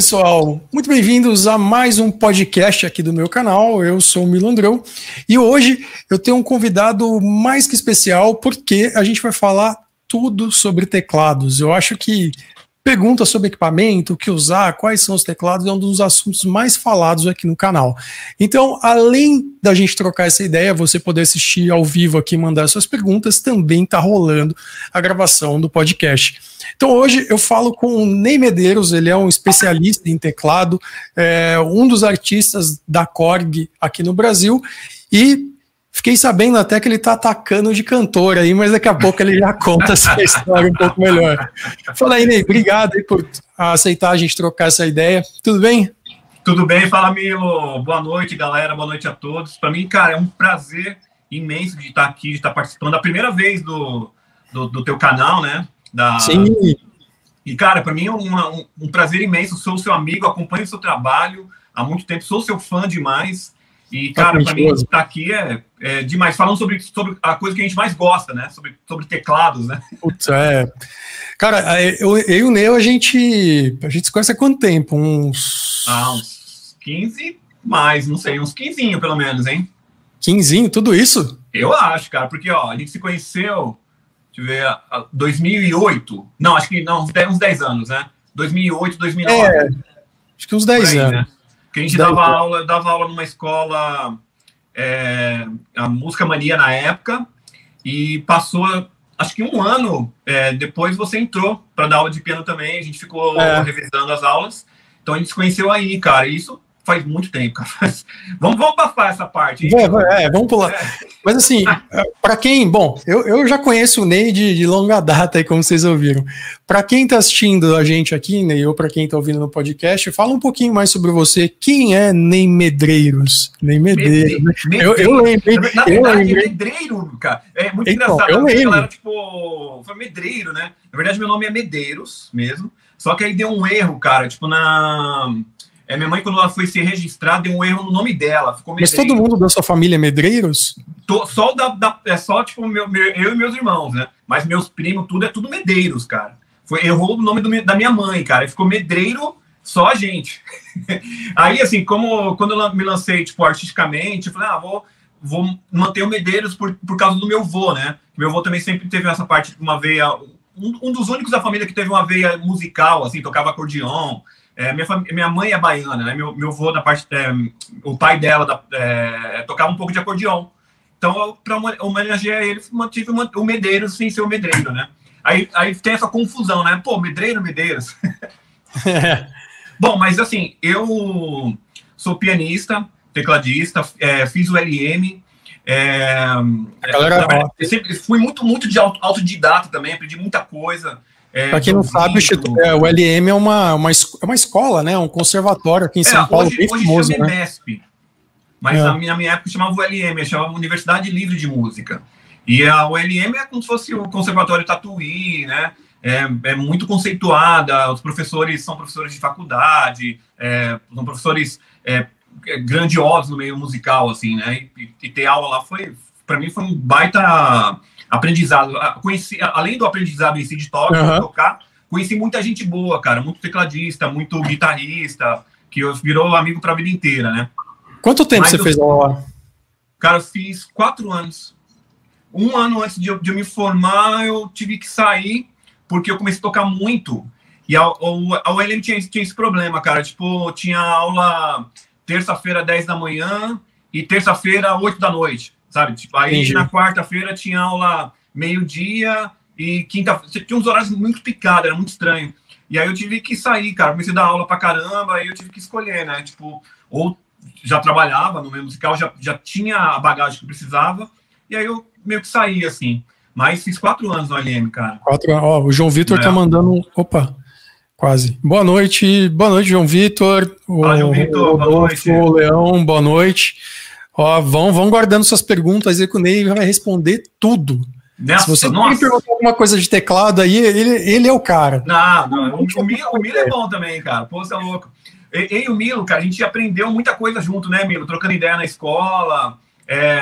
pessoal. Muito bem-vindos a mais um podcast aqui do meu canal. Eu sou o Milandrão e hoje eu tenho um convidado mais que especial porque a gente vai falar tudo sobre teclados. Eu acho que perguntas sobre equipamento, o que usar, quais são os teclados, é um dos assuntos mais falados aqui no canal. Então, além da gente trocar essa ideia, você poder assistir ao vivo aqui e mandar suas perguntas, também está rolando a gravação do podcast. Então, hoje eu falo com o Ney Medeiros, ele é um especialista em teclado, é um dos artistas da Korg aqui no Brasil, e Fiquei sabendo até que ele está atacando de cantor aí, mas daqui a pouco ele já conta essa história um pouco melhor. Fala aí, Ney, obrigado aí por aceitar a gente trocar essa ideia. Tudo bem? Tudo bem, fala Milo. Boa noite, galera. Boa noite a todos. Para mim, cara, é um prazer imenso de estar aqui, de estar participando. A primeira vez do, do, do teu canal, né? Da... Sim. E, cara, para mim é um, um, um prazer imenso. Sou seu amigo, acompanho o seu trabalho há muito tempo, sou seu fã demais. E, tá cara, para mim, estar tá aqui é, é, demais. Falando sobre, sobre a coisa que a gente mais gosta, né? Sobre, sobre teclados, né? Putz, é. Cara, eu, eu e o Neo, a gente, a gente se conhece há quanto tempo? Uns. Ah, uns 15, mais, não sei, uns 15 pelo menos, hein? 15, tudo isso? Eu acho, cara, porque, ó, a gente se conheceu, deixa eu ver, 2008. Não, acho que não, uns 10, uns 10 anos, né? 2008, 2009. É, acho que uns 10 aí, anos. Né? Que a gente dava aula, dava aula numa escola, é, a Música Mania na época, e passou, acho que um ano é, depois você entrou para dar aula de piano também, a gente ficou é. revisando as aulas, então a gente se conheceu aí, cara, e isso faz muito tempo, cara. vamos, vamos passar essa parte. É, é, vamos pular. É. Mas assim, para quem, bom, eu, eu já conheço o Ney de, de longa data, aí, como vocês ouviram. Para quem está assistindo a gente aqui, Ney, ou para quem está ouvindo no podcast, fala um pouquinho mais sobre você. Quem é Ney Medreiros? Ney Medeiros. Medeiros. Eu, eu lembrei. Na verdade, eu lembrei. Medreiro, cara. É muito então, engraçado. Eu lembro. Galera, tipo, foi Medreiro, né? Na verdade, meu nome é Medeiros mesmo. Só que aí deu um erro, cara, tipo, na é, minha mãe, quando ela foi se registrar, deu um erro no nome dela. Ficou Mas todo mundo da sua família é Medreiros? Tô, só da, da, é só, tipo, meu, meu, eu e meus irmãos, né? Mas meus primos, tudo é tudo Medeiros, cara. Foi, errou o nome do, da minha mãe, cara. Ficou Medreiro só a gente. Aí, assim, como quando eu me lancei, tipo, artisticamente, eu falei, ah, vou, vou manter o Medeiros por, por causa do meu vô, né? Meu vô também sempre teve essa parte, uma veia. Um, um dos únicos da família que teve uma veia musical, assim, tocava acordeão. É, minha, minha mãe é baiana, né? Meu, meu avô, da parte, é, o pai dela da, é, tocava um pouco de acordeão. Então, para homenagear ele, mantive o Medeiros sem ser o Medreiro, né? Aí, aí tem essa confusão, né? Pô, Medreiro, Medeiros. Bom, mas assim, eu sou pianista, tecladista, é, fiz o LM. É, galera, é, sempre fui muito, muito de autodidata também, aprendi muita coisa. É, Para quem não sabe, o, é, o LM é uma, uma, é uma escola, né? Um conservatório aqui em é, São Paulo, hoje, bem hoje famoso, chama né? MESP, mas é. na, minha, na minha época chamava o LM, chamava Universidade Livre de Música. E a ULM é como se fosse o Conservatório Tatuí, né? É, é, muito conceituada, os professores são professores de faculdade, é, são professores é, grandiosos no meio musical, assim, né? E, e ter aula lá foi, para mim, foi um baita aprendizado. Conheci, além do aprendizado em si de toque, uhum. tocar, conheci muita gente boa, cara, muito tecladista, muito guitarrista, que virou amigo para a vida inteira, né? Quanto tempo Mas você eu, fez aula? Cara, eu fiz quatro anos. Um ano antes de eu, de eu me formar, eu tive que sair, porque eu comecei a tocar muito. E a, a ULM tinha, tinha esse problema, cara. Tipo, tinha aula terça-feira, 10 da manhã, e terça-feira, 8 da noite sabe? Tipo, aí Entendi. na quarta-feira tinha aula meio-dia e quinta tinha uns horários muito picados, era muito estranho. E aí eu tive que sair, cara, comecei a dar aula pra caramba, aí eu tive que escolher, né? Tipo, ou já trabalhava no meio musical, já, já tinha a bagagem que precisava, e aí eu meio que saí, assim. Mas fiz quatro anos no LM, cara. Quatro ó, o João Vitor é. tá mandando. Opa, quase. Boa noite, boa noite, João Vitor. Olá, João Vitor, boa noite. O Leão, boa noite. Ó, vão, vão guardando suas perguntas aí que o Ney vai responder tudo. Nessa, Se você nossa. perguntar alguma coisa de teclado aí, ele, ele é o cara. Não, não o, o, Milo, o Milo é bom também, cara. Pô, você é louco. E, e o Milo, cara, a gente aprendeu muita coisa junto, né, Milo? Trocando ideia na escola. É...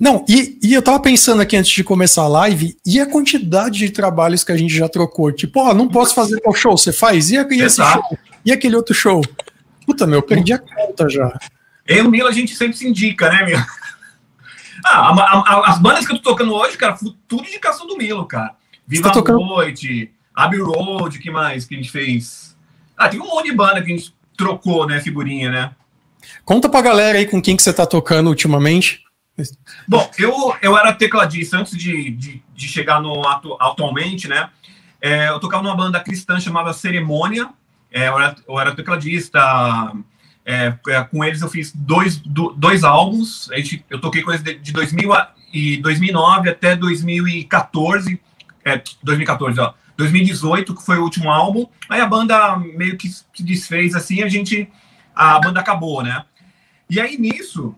Não, e, e eu tava pensando aqui antes de começar a live, e a quantidade de trabalhos que a gente já trocou? Tipo, ó, não posso fazer o show, você faz? E, e esse show? E aquele outro show? Puta, meu, perdi a conta já. Eu e o Milo a gente sempre se indica, né, meu? Ah, a, a, as bandas que eu tô tocando hoje, cara, tudo indicação do Milo, cara. Viva tá tocando... Noite, Abbey Road, que mais que a gente fez? Ah, tem um monte de banda que a gente trocou, né, figurinha, né? Conta pra galera aí com quem que você tá tocando ultimamente. Bom, eu, eu era tecladista antes de, de, de chegar no atu, atualmente, né? É, eu tocava numa banda cristã chamada Cerimônia. É, eu, era, eu era tecladista. É, é com eles eu fiz dois, dois álbuns. A gente, eu toquei com eles de, de 2000 a, e 2009 até 2014. É, 2014, ó. 2018, que foi o último álbum. Aí a banda meio que se desfez assim, a gente. A banda acabou, né? E aí nisso,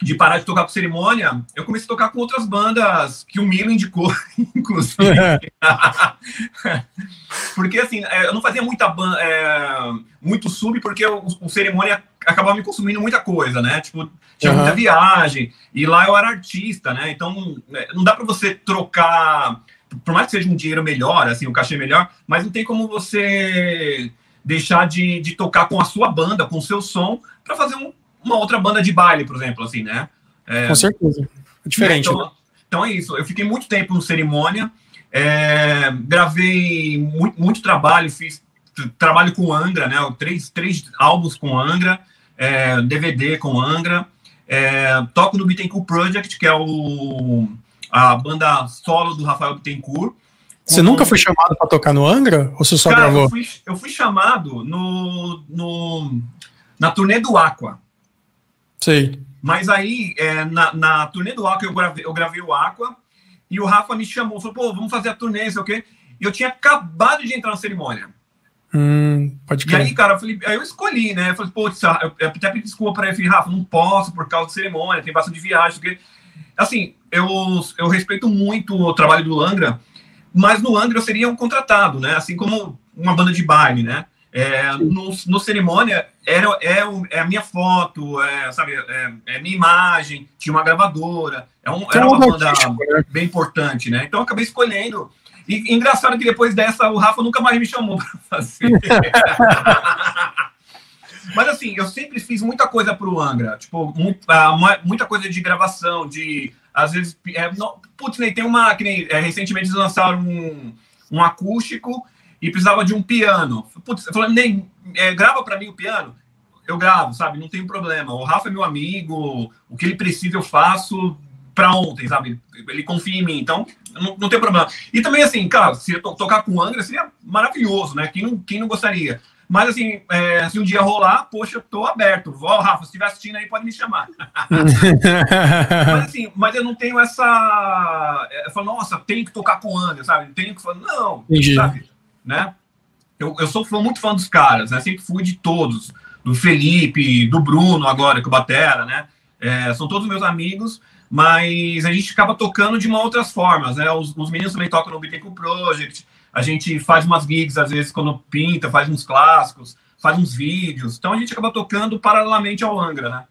de parar de tocar com cerimônia, eu comecei a tocar com outras bandas que o Milo indicou, inclusive. porque assim, é, eu não fazia muita é, muito sub, porque o, o, cerimônia acabava me consumindo muita coisa, né? Tipo, tinha uhum. muita viagem, e lá eu era artista, né? Então é, não dá para você trocar, por mais que seja um dinheiro melhor, assim, o um cachê melhor, mas não tem como você deixar de, de tocar com a sua banda, com o seu som, para fazer um uma outra banda de baile, por exemplo, assim, né? É, Com certeza. É diferente. Então, né? então é isso. Eu fiquei muito tempo no cerimônia, é, gravei muito, muito, trabalho, fiz trabalho com Angra, né? Três, três álbuns com Angra, é, DVD com Angra. É, toco no Bittencourt Project, que é o, a banda solo do Rafael Bittencourt. Você nunca foi chamado para tocar no Angra? Ou você só Cara, gravou? Eu fui, eu fui chamado no, no, na turnê do Aqua. Sei. Mas aí, é, na, na turnê do Aqua, eu gravei, eu gravei o Aqua, e o Rafa me chamou, falou, pô, vamos fazer a turnê, sei o quê. E eu tinha acabado de entrar na cerimônia. Hum, pode crer. E aí, cara, eu falei, aí eu escolhi, né? Eu falei, pô, eu, eu até pedi desculpa para ele, falei, Rafa, não posso por causa da cerimônia, tem bastante viagem, porque... Assim, eu, eu respeito muito o trabalho do Angra, mas no Angra eu seria um contratado, né? Assim como uma banda de baile, né? É, no, no, cerimônia era é, é, a minha foto, é, sabe, é, é minha imagem, tinha uma gravadora, é um, era uma banda né? bem importante, né? Então eu acabei escolhendo. E engraçado que depois dessa o Rafa nunca mais me chamou para fazer. Mas assim, eu sempre fiz muita coisa para o Angra, tipo, muita coisa de gravação, de às vezes, é, não, putz, tem uma que nem, é, recentemente eles lançaram um, um acústico e precisava de um piano. Putz, falando, nem é, grava para mim o piano. Eu gravo, sabe? Não tem problema. O Rafa é meu amigo, o que ele precisa eu faço para ontem, sabe? Ele confia em mim, então não, não tem problema. E também, assim, cara, se eu tocar com o Angra seria maravilhoso, né? Quem não, quem não gostaria? Mas, assim, é, se um dia rolar, poxa, tô aberto. Ó, Rafa, se estiver assistindo aí, pode me chamar. mas, assim, mas eu não tenho essa. Eu falo, nossa, tenho que tocar com o Angra, sabe? Tenho que falar, não, Entendi. sabe? né? Eu, eu sou fã, muito fã dos caras, né? Sempre fui de todos, do Felipe, do Bruno agora, que o Batera, né? É, são todos meus amigos, mas a gente acaba tocando de uma outras formas, né? Os, os meninos também tocam no Bittencourt Project, a gente faz umas gigs, às vezes, quando pinta, faz uns clássicos, faz uns vídeos, então a gente acaba tocando paralelamente ao Angra, né?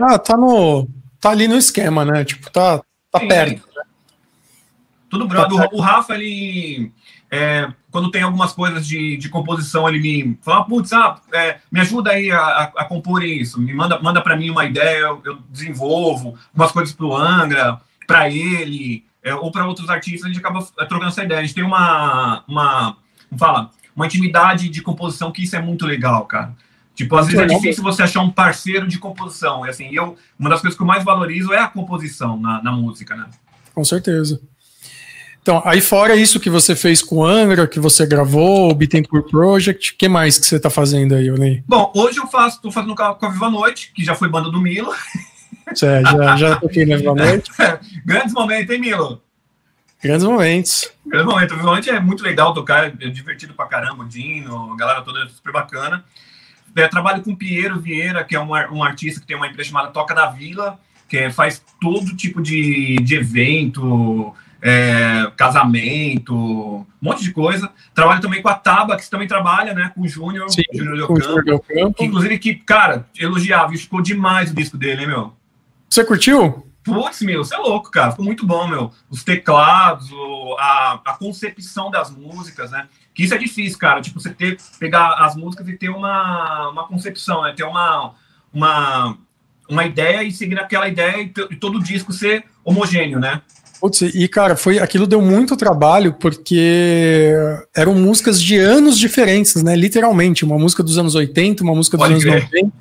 Ah, tá no... tá ali no esquema, né? Tipo, tá, tá Sim, perto. Né? Tudo brother. Tá o, o Rafa, ele é, quando tem algumas coisas de, de composição, ele me fala, putz, ah, é, me ajuda aí a, a, a, compor isso, me manda, manda para mim uma ideia, eu, eu desenvolvo umas coisas para o Angra, para ele, é, ou para outros artistas, a gente acaba é, trocando essa ideia. A gente tem uma, uma, como fala, uma intimidade de composição que isso é muito legal, cara. Tipo, às vezes é difícil você achar um parceiro de composição. E assim, eu, uma das coisas que eu mais valorizo é a composição na, na música, né? Com certeza. Então, aí fora isso que você fez com o Angra, que você gravou, o Bittencourt Project, o que mais que você está fazendo aí, Olei? Bom, hoje eu faço, estou fazendo com a Viva Noite, que já foi banda do Milo. É, já, já toquei na Viva Noite. Grandes momentos, hein, Milo? Grandes momentos. Grandes momentos. Viva Noite é muito legal tocar, é divertido pra caramba, o Dino, a galera toda é super bacana. É, trabalho com o Piero Vieira, que é um, um artista que tem uma empresa chamada Toca da Vila, que faz todo tipo de, de evento, é, casamento, um monte de coisa. Trabalho também com a Taba, que também trabalha, né? Com o Júnior, Júnior Del Campo. Que, inclusive, que, cara, elogiava, ficou demais o disco dele, hein, meu? Você curtiu? Putz, meu, você é louco, cara. Ficou muito bom, meu. Os teclados, a, a concepção das músicas, né? Que isso é difícil, cara. Tipo, você ter, pegar as músicas e ter uma, uma concepção, né? Ter uma, uma, uma ideia e seguir aquela ideia e, e todo o disco ser homogêneo, né? Putz, e cara, foi aquilo deu muito trabalho porque eram músicas de anos diferentes, né? Literalmente, uma música dos anos 80, uma música dos Pode anos ver. 90.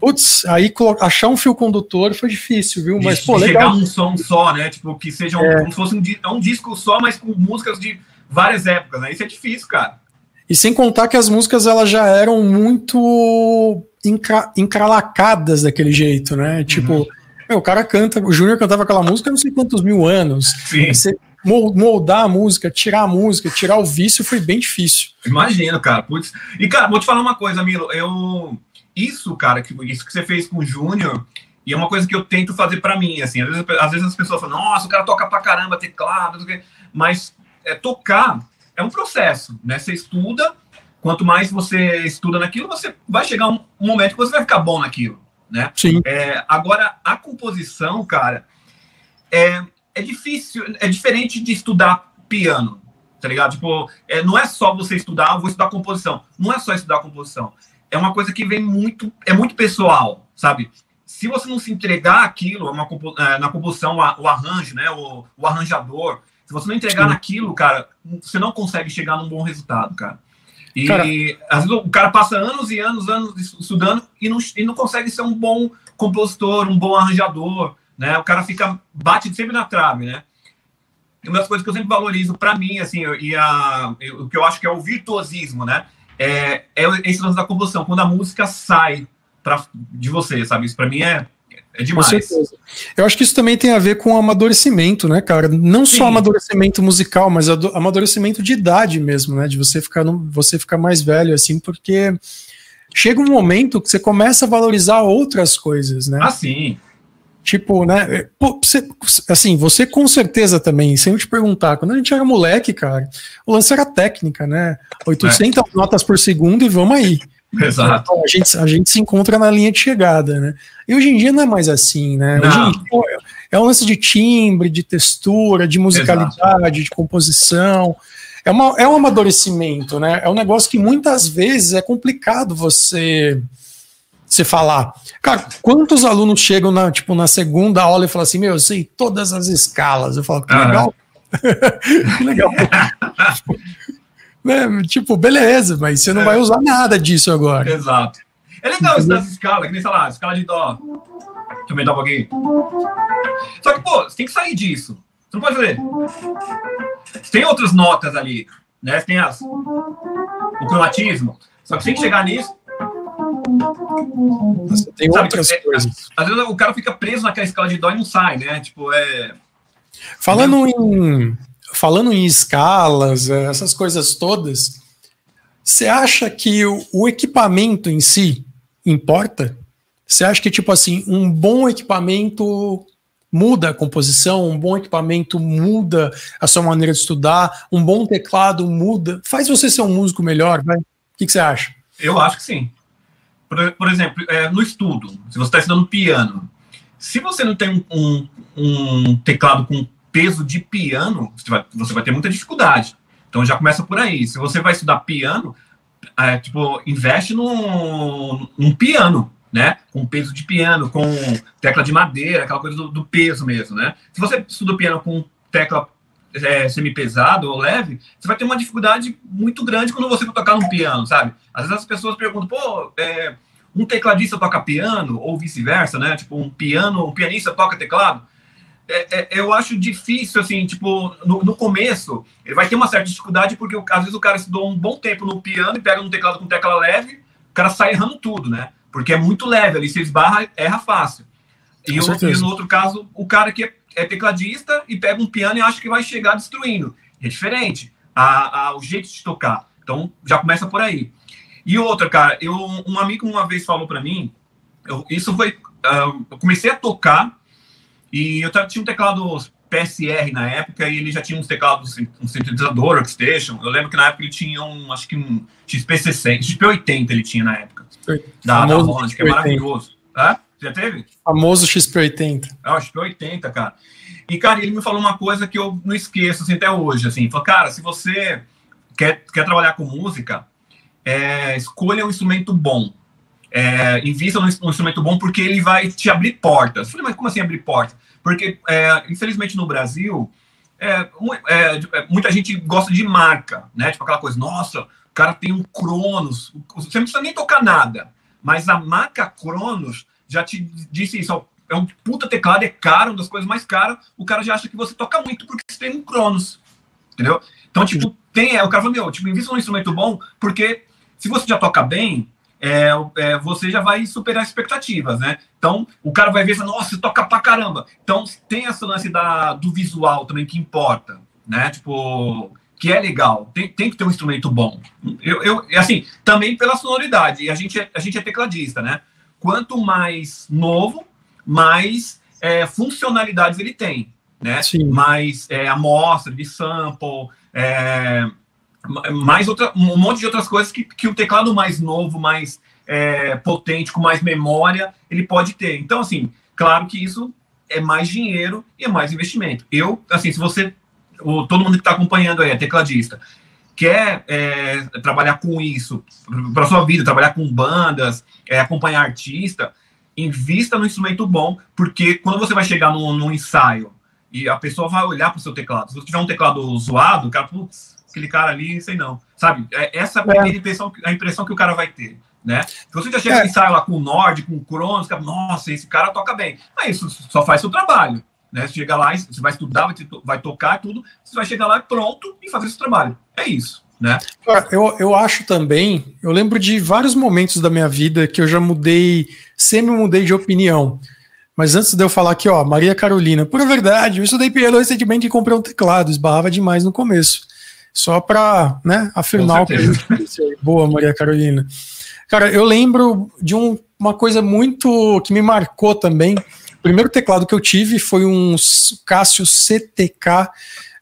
Putz, aí achar um fio condutor foi difícil, viu? Mas, de, pô, de legal. um som só, né? Tipo, que seja um, é. como se fosse um, é um disco só, mas com músicas de várias épocas, né? Isso é difícil, cara. E sem contar que as músicas elas já eram muito encra encralacadas daquele jeito, né? Tipo, uhum. Meu, o cara canta, o Júnior cantava aquela música não sei quantos mil anos. Sim. Você moldar a música, tirar a música, tirar o vício foi bem difícil. Imagino, cara. Putz. E, cara, vou te falar uma coisa, Milo. Eu. Isso, cara, que, isso que você fez com o Júnior, e é uma coisa que eu tento fazer para mim, assim. Às vezes, às vezes as pessoas falam, nossa, o cara toca pra caramba teclado, mas é, tocar é um processo, né? Você estuda, quanto mais você estuda naquilo, você vai chegar um momento que você vai ficar bom naquilo né? Sim. É, agora, a composição, cara, é, é difícil, é diferente de estudar piano, tá ligado? Tipo, é, não é só você estudar, vou estudar composição. Não é só estudar composição. É uma coisa que vem muito, é muito pessoal, sabe? Se você não se entregar aquilo, uma, é, na composição, o arranjo, né? O, o arranjador, se você não entregar Sim. naquilo, cara, você não consegue chegar num bom resultado, cara. E cara, vezes o cara passa anos e anos, anos estudando e não, e não consegue ser um bom compositor, um bom arranjador, né? O cara fica, bate sempre na trave, né? E uma das coisas que eu sempre valorizo para mim, assim, e a, o que eu acho que é o virtuosismo, né? É, é esse lance da composição, quando a música sai pra, de você, sabe? Isso para mim é, é demais. Com certeza. Eu acho que isso também tem a ver com amadurecimento, né, cara? Não Sim. só amadurecimento musical, mas amadurecimento de idade mesmo, né? De você ficar, você ficar mais velho, assim, porque chega um momento que você começa a valorizar outras coisas, né? Ah, sim. Tipo, né? Pô, você, assim, você com certeza também, sem eu te perguntar, quando a gente era moleque, cara, o lance era técnica, né? 800 é. notas por segundo e vamos aí. Exato. Então, a, gente, a gente se encontra na linha de chegada, né? E hoje em dia não é mais assim, né? Hoje em dia é um lance de timbre, de textura, de musicalidade, Exato. de composição. É, uma, é um amadurecimento, né? É um negócio que muitas vezes é complicado você você falar. Cara, quantos alunos chegam na, tipo, na segunda aula e falam assim, meu, eu sei todas as escalas. Eu falo, que legal. que legal. Né? Tipo, beleza, mas você não é. vai usar nada disso agora. Exato. É legal isso das escalas, que nem, sei lá, escala de dó. Deixa eu aumentar um pouquinho. Só que, pô, você tem que sair disso. Você não pode fazer. Tem outras notas ali, né? Você tem as, o cromatismo. Só que você tem que chegar nisso. Você tem Sabe, outras é, coisas. Às vezes o cara fica preso naquela escala de dó e não sai, né? Tipo, é. Falando em falando em escalas, é, essas coisas todas, você acha que o, o equipamento em si importa? Você acha que, tipo assim, um bom equipamento muda a composição, um bom equipamento muda a sua maneira de estudar, um bom teclado muda, faz você ser um músico melhor? O que, que você acha? Eu acho que sim. Por, por exemplo, é, no estudo, se você está estudando piano, se você não tem um, um, um teclado com peso de piano, você vai, você vai ter muita dificuldade. Então já começa por aí. Se você vai estudar piano, é, tipo, investe num, piano, né? Com peso de piano, com tecla de madeira, aquela coisa do, do peso mesmo, né? Se você estuda piano com tecla é, semi-pesado ou leve, você vai ter uma dificuldade muito grande quando você for tocar num piano, sabe? Às vezes as pessoas perguntam, pô, é, um tecladista toca piano, ou vice-versa, né? Tipo, um piano, um pianista toca teclado é, é, eu acho difícil, assim, tipo, no, no, começo, ele vai ter uma certa dificuldade, porque às vezes o cara estudou um bom tempo no piano e pega um teclado com tecla leve, o cara sai errando tudo, né? Porque é muito leve, ali se esbarra, erra fácil. E, o, e no outro caso, o cara que é, é, tecladista e pega um piano e acha que vai chegar destruindo. É diferente a, a, o jeito de tocar. Então, já começa por aí. E outra, cara, eu, um amigo uma vez falou para mim, eu, isso foi, uh, eu comecei a tocar e eu tinha um teclado PSR na época e ele já tinha uns teclados, um sintetizador, workstation. Eu lembro que na época ele tinha um, acho que um XP60, XP80 ele tinha na época. Da, da Roland, que é maravilhoso. É? Já teve? Famoso XP80. Ah, o XP80, cara. E, cara, ele me falou uma coisa que eu não esqueço, assim, até hoje, assim. Falou, cara, se você quer, quer trabalhar com música, é, escolha um instrumento bom. É, invista num instrumento bom porque ele vai te abrir portas. Eu falei, mas como assim abrir portas? Porque, é, infelizmente, no Brasil, é, é, é, muita gente gosta de marca, né? Tipo aquela coisa, nossa, o cara tem um Cronos. Você não precisa nem tocar nada. Mas a marca Cronos já te disse isso, é um puta teclado, é caro, uma das coisas mais caras, o cara já acha que você toca muito porque você tem um Cronos. Entendeu? Então, tipo, tem, é, o cara fala, meu, tipo, invista num instrumento bom, porque se você já toca bem, é, é, você já vai superar expectativas, né? Então, o cara vai ver e nossa, você toca pra caramba. Então, tem essa lance da, do visual também que importa, né? Tipo, que é legal. Tem, tem que ter um instrumento bom. Eu, eu, assim, também pela sonoridade. E a gente, é, a gente é tecladista, né? Quanto mais novo, mais é, funcionalidades ele tem, né? Sim. Mais é, amostra de sample, é, mais outra, um monte de outras coisas que, que o teclado mais novo, mais é, potente, com mais memória, ele pode ter. Então, assim, claro que isso é mais dinheiro e é mais investimento. Eu, assim, se você, o, todo mundo que está acompanhando aí, é tecladista, quer é, trabalhar com isso para sua vida, trabalhar com bandas, é, acompanhar artista, invista no instrumento bom, porque quando você vai chegar num, ensaio e a pessoa vai olhar para o seu teclado, se você tiver um teclado zoado, o cara, putz, aquele cara ali, sei não. Sabe? É, essa é a impressão, a impressão que o cara vai ter. Né? Se você já chega é. no ensaio lá com o Nord, com o Cronos, nossa, esse cara toca bem. Aí isso só faz seu trabalho. Né? Você chega lá, você vai estudar, vai, vai tocar tudo, você vai chegar lá pronto e fazer esse trabalho. É isso. Né? Eu, eu acho também, eu lembro de vários momentos da minha vida que eu já mudei, sempre mudei de opinião. Mas antes de eu falar aqui, ó, Maria Carolina, por verdade, eu estudei piano recentemente e comprei um teclado, esbarrava demais no começo. Só para né, afirmar o que a gente disse. Boa, Maria Carolina. Cara, eu lembro de um, uma coisa muito que me marcou também. O primeiro teclado que eu tive foi um Casio CTK.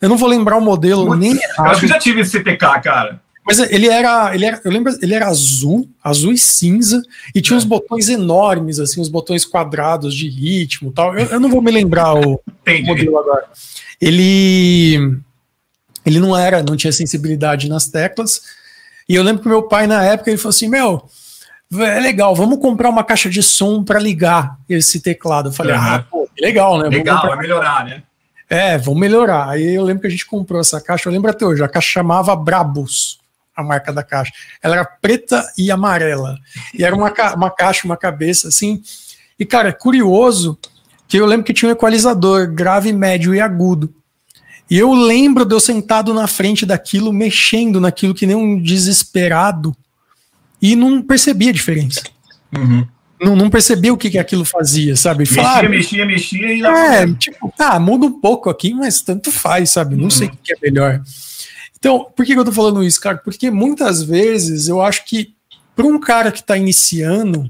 Eu não vou lembrar o modelo Muito, nem. Eu acho que já tive esse CTK, cara. Mas ele era, ele era, eu lembro, ele era azul, azul e cinza, e tinha é. uns botões enormes, assim, uns botões quadrados de ritmo tal. Eu, eu não vou me lembrar o modelo agora. Ele, ele não era, não tinha sensibilidade nas teclas. E eu lembro que meu pai, na época, ele falou assim: Meu, é legal, vamos comprar uma caixa de som para ligar esse teclado. Eu falei: uhum. Ah, pô, legal, né? Legal, vai melhorar, né? É, vamos melhorar. Aí eu lembro que a gente comprou essa caixa, eu lembro até hoje, a caixa chamava Brabus, a marca da caixa. Ela era preta e amarela. E era uma, ca uma caixa, uma cabeça, assim. E, cara, é curioso que eu lembro que tinha um equalizador grave, médio e agudo. E eu lembro de eu sentado na frente daquilo, mexendo naquilo que nem um desesperado, e não percebia a diferença. Uhum. Não, não percebia o que, que aquilo fazia, sabe? Mexia, Fala, mexia, mexia e. É, tipo, ah, muda um pouco aqui, mas tanto faz, sabe? Não uhum. sei o que é melhor. Então, por que, que eu tô falando isso, cara? Porque muitas vezes eu acho que para um cara que está iniciando,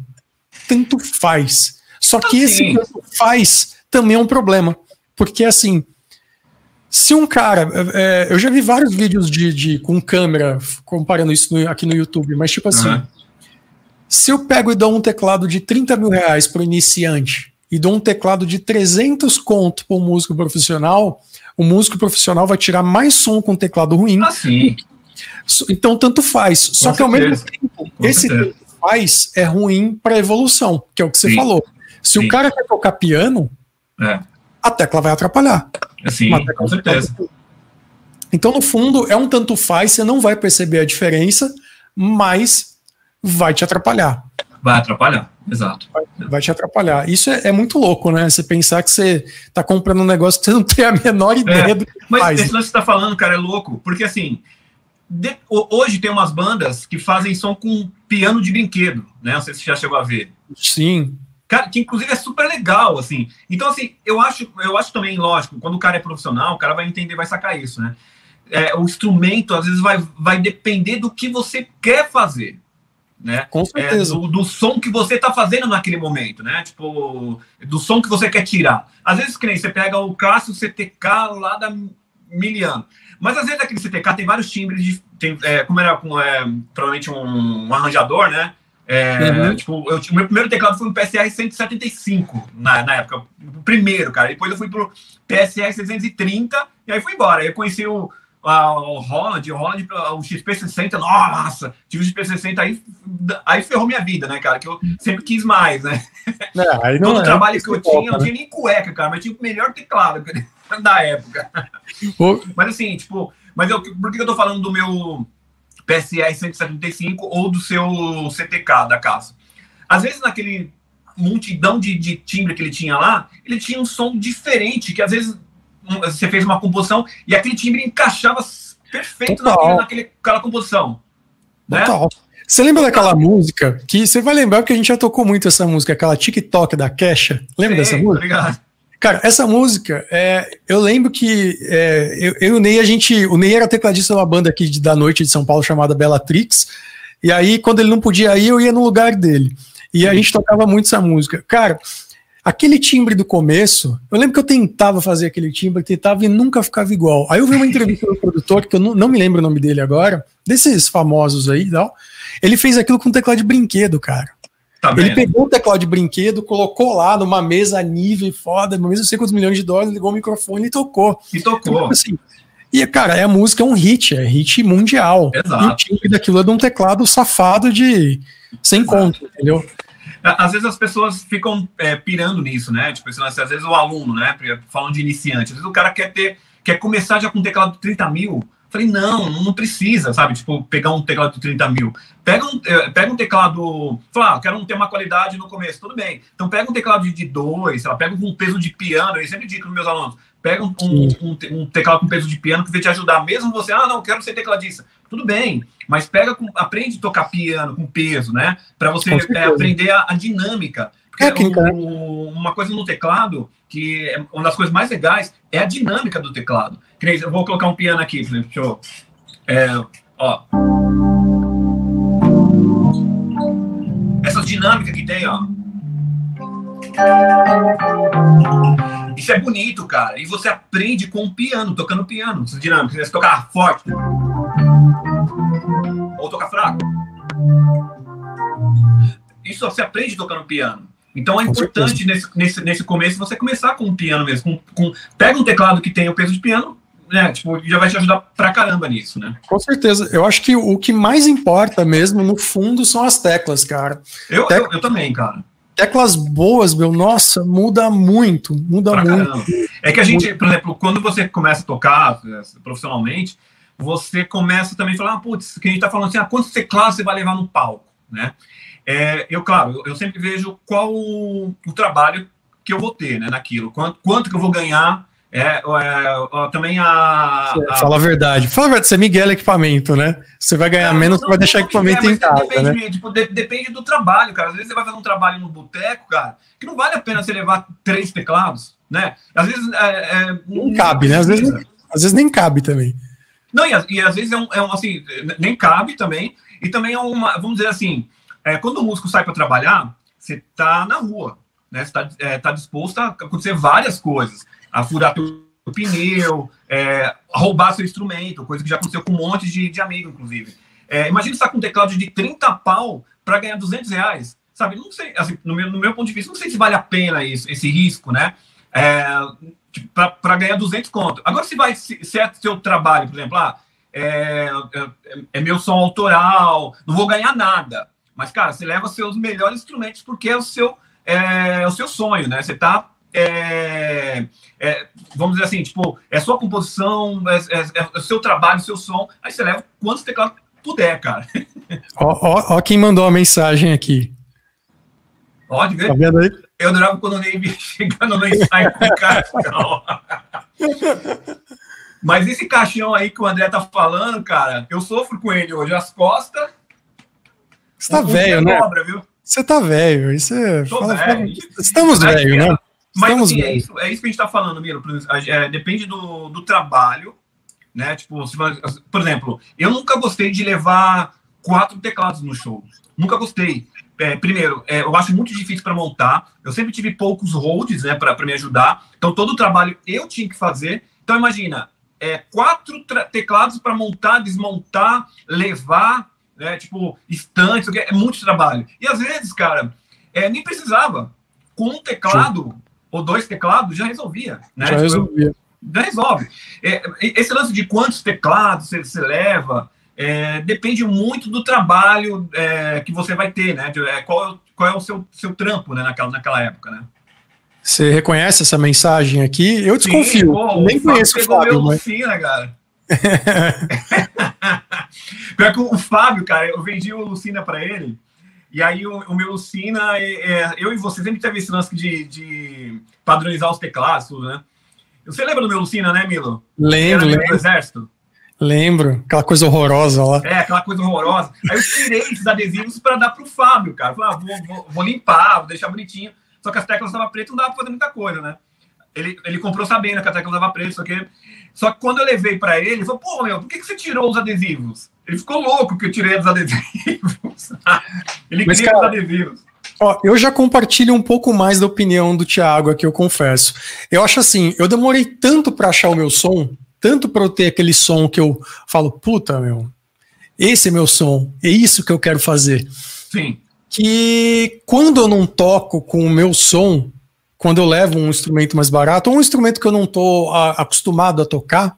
tanto faz. Só que assim. esse tanto faz também é um problema. Porque assim, se um cara. É, eu já vi vários vídeos de, de com câmera, comparando isso no, aqui no YouTube, mas tipo assim. Uhum. Se eu pego e dou um teclado de 30 mil reais para o iniciante e dou um teclado de 300 conto para um músico profissional, o músico profissional vai tirar mais som com teclado ruim. Ah, sim. Então, tanto faz. Só com que certeza. ao mesmo tempo, com esse tanto faz é ruim para evolução, que é o que você sim. falou. Se sim. o cara quer tocar piano, é. A tecla vai atrapalhar. Sim, com certeza. Então, no fundo, é um tanto faz, você não vai perceber a diferença, mas vai te atrapalhar. Vai atrapalhar, exato. Vai, vai te atrapalhar. Isso é, é, muito louco, né? Você pensar que você está comprando um negócio que você não tem a menor ideia é, do que Mas faz. esse lance que você está falando, cara, é louco, porque assim, de, hoje tem umas bandas que fazem som com piano de brinquedo, né? Não sei se você já chegou a ver. Sim. Cara, que inclusive é super legal, assim. Então, assim, eu acho, eu acho também, lógico, quando o cara é profissional, o cara vai entender, vai sacar isso, né? É, o instrumento, às vezes, vai, vai depender do que você quer fazer. Né? Com certeza. É, do, do, som que você está fazendo naquele momento, né? Tipo, do som que você quer tirar. Às vezes, que nem você pega o Cássio CTK lá da Miliano. Mas às vezes aquele CTK tem vários timbres, de, tem, é, como era com, é, provavelmente um, um, arranjador, né? É, uhum. Tipo, eu, o meu primeiro teclado foi um PSR 175 na, na época. O primeiro, cara. Depois eu fui pro PSR 630 e aí fui embora. Aí eu conheci o, a, o Holland, o Holland, o XP60, nossa, tive o XP60 aí, aí ferrou minha vida, né, cara? Que eu sempre quis mais, né? É, Todo o é, trabalho que eu tinha, eu não tinha nem cueca, cara, mas tinha o melhor teclado da época. Mas assim, tipo, mas eu, por que eu tô falando do meu PSR 175 ou do seu CTK da casa? Às vezes naquele multidão de, de timbre que ele tinha lá, ele tinha um som diferente, que às vezes você fez uma composição e aquele timbre encaixava perfeito naquele, naquela composição. Né? Total. Você lembra daquela música que você vai lembrar porque a gente já tocou muito essa música, aquela TikTok da Kesha? Lembra dessa música? Obrigado. Cara, essa música, é, eu lembro que é, eu, eu, e o Ney, a gente. O Ney era tecladista de uma banda aqui de, da noite de São Paulo chamada Bellatrix. E aí, quando ele não podia ir, eu ia no lugar dele. E a gente tocava muito essa música. Cara, aquele timbre do começo, eu lembro que eu tentava fazer aquele timbre, tentava e nunca ficava igual. Aí eu vi uma entrevista do produtor, que eu não, não me lembro o nome dele agora, desses famosos aí e tal. Ele fez aquilo com teclado de brinquedo, cara. Tá ele pegou o teclado de brinquedo, colocou lá numa mesa nível foda, uma mesa não sei quantos milhões de dólares, ligou o microfone e tocou. E tocou. Então, assim, e, cara, é a música é um hit, é hit mundial. Exato. E o timbre daquilo é de um teclado safado de sem conto, entendeu? Às vezes as pessoas ficam é, pirando nisso, né? Tipo, assim, às vezes o aluno, né? Falando de iniciante, às vezes o cara quer ter, quer começar já com um teclado de 30 mil, Falei, não, não precisa, sabe? Tipo, pegar um teclado de 30 mil. Pega um, eh, pega um teclado. Fala, ah, quero ter uma qualidade no começo, tudo bem. Então pega um teclado de 2, pega um peso de piano, eu sempre digo para meus alunos: pega um, um, um, teclado com peso de piano que vai te ajudar. Mesmo você, ah, não, quero ser tecladista. Tudo bem, mas pega com, aprende a tocar piano com peso, né? Para você é, aprender a, a dinâmica. Porque Técnica, né? uma coisa no teclado, que é uma das coisas mais legais, é a dinâmica do teclado. Eu vou colocar um piano aqui. Deixa eu, é, ó. Essa dinâmica que tem, ó. Isso é bonito, cara. E você aprende com o piano, tocando piano. Essa dinâmica. Você tocar forte. Ou tocar fraco. Isso você aprende tocando piano. Então é importante nesse, nesse, nesse começo você começar com o piano mesmo. Com, com, pega um teclado que tem o peso de piano, né? Tipo, já vai te ajudar pra caramba nisso, né? Com certeza. Eu acho que o que mais importa mesmo, no fundo, são as teclas, cara. Eu, eu, eu, também, cara. Teclas boas, meu, nossa, muda muito, muda pra muito. Caramba. É que a gente, por exemplo, quando você começa a tocar é, profissionalmente, você começa também a falar, ah, putz, que a gente tá falando assim, ah, quantos teclados você vai levar no palco, né? É, eu, claro, eu sempre vejo qual o, o, trabalho que eu vou ter né, naquilo, quanto, quanto que eu vou ganhar. É, é, também a, a, Fala a verdade. Fala a verdade, você é Miguel equipamento, né? Você vai ganhar não, menos, não, você vai deixar não, equipamento em casa. Depende, né? tipo, de, depende do trabalho, cara. Às vezes você vai fazer um trabalho no boteco, cara, que não vale a pena você levar três teclados, né? Às vezes. É, é não cabe, né? Às vezes, às vezes nem cabe também. Não, e, e às vezes é um, é um, assim, nem cabe também. E também é uma, vamos dizer assim, é, quando o músico sai para trabalhar, você está na rua, né? Você está é, tá disposto a acontecer várias coisas, a furar o pneu, é, roubar seu instrumento, coisa que já aconteceu com um monte de, de amigo, inclusive. É, imagina você tá com um teclado de 30 pau para ganhar 200 reais, sabe? Não sei, assim, no, meu, no meu ponto de vista, não sei se vale a pena isso, esse risco, né? É, tipo, para ganhar 200 conto. Agora, se vai, se, se é seu trabalho, por exemplo, ah, é, é, é, meu som autoral, não vou ganhar nada. Mas, cara, você leva seus melhores instrumentos porque é o seu, é, é o seu sonho, né? Você tá. É, é, vamos dizer assim, tipo, é sua composição, é, é, é, o seu trabalho, o seu som. Aí você leva quantos teclados puder, cara. Ó, ó, ó, quem mandou a mensagem aqui. Pode ver. Tá vendo aí? Eu adorava quando o Ney chegando no ensaio com o caixão. Mas esse caixão aí que o André tá falando, cara, eu sofro com ele hoje. As costas você tá velho, né? Você tá velho. Isso é. Fala, fala... Estamos velho, né? Mas assim, é, isso, é isso que a gente tá falando, Miro. É, depende do, do trabalho, né? Tipo, se, por exemplo, eu nunca gostei de levar quatro teclados no show. Nunca gostei. É, primeiro, é, eu acho muito difícil para montar. Eu sempre tive poucos holds, né, para me ajudar. Então, todo o trabalho eu tinha que fazer. Então, imagina, é, quatro teclados para montar, desmontar, levar né? Tipo, estantes, é muito trabalho. E às vezes, cara, é, nem precisava. Com um teclado Sim. Ou dois teclados já resolvia. Né? Já tipo, resolvia. Já resolve. É, esse lance de quantos teclados você, você leva é, depende muito do trabalho é, que você vai ter, né? De, é, qual, qual é o seu, seu trampo né, naquela, naquela época, né? Você reconhece essa mensagem aqui? Eu desconfio. Sim, pô, Nem conheço o Fábio. Mas... Lucina, cara. Pior que o Fábio, cara, eu vendi o Lucina para ele. E aí o, o meu Lucina, é, é, eu e você sempre teve esse lance de, de padronizar os teclados, tudo, né? Você lembra do meu Lucina, né, Milo? Lembro, lembro. Do exército? Lembro, aquela coisa horrorosa lá. É, aquela coisa horrorosa. Aí eu tirei esses adesivos para dar pro Fábio, cara. Falei, ah, vou, vou, vou, limpar, vou deixar bonitinho. Só que as teclas estavam pretas, não dava pra fazer muita coisa, né? Ele, ele comprou sabendo que a tecla estava preta, só que só que quando eu levei para ele, ele falou, pô, meu, por que, que você tirou os adesivos? Ele ficou louco que eu tirei os adesivos. ele Mas, queria cara, os adesivos. Ó, eu já compartilho um pouco mais da opinião do Thiago aqui, eu confesso. Eu acho assim, eu demorei tanto para achar o meu som, tanto para eu ter aquele som que eu falo, puta, meu, esse é meu som, é isso que eu quero fazer. Sim. Que quando eu não toco com o meu som, quando eu levo um instrumento mais barato, ou um instrumento que eu não estou acostumado a tocar,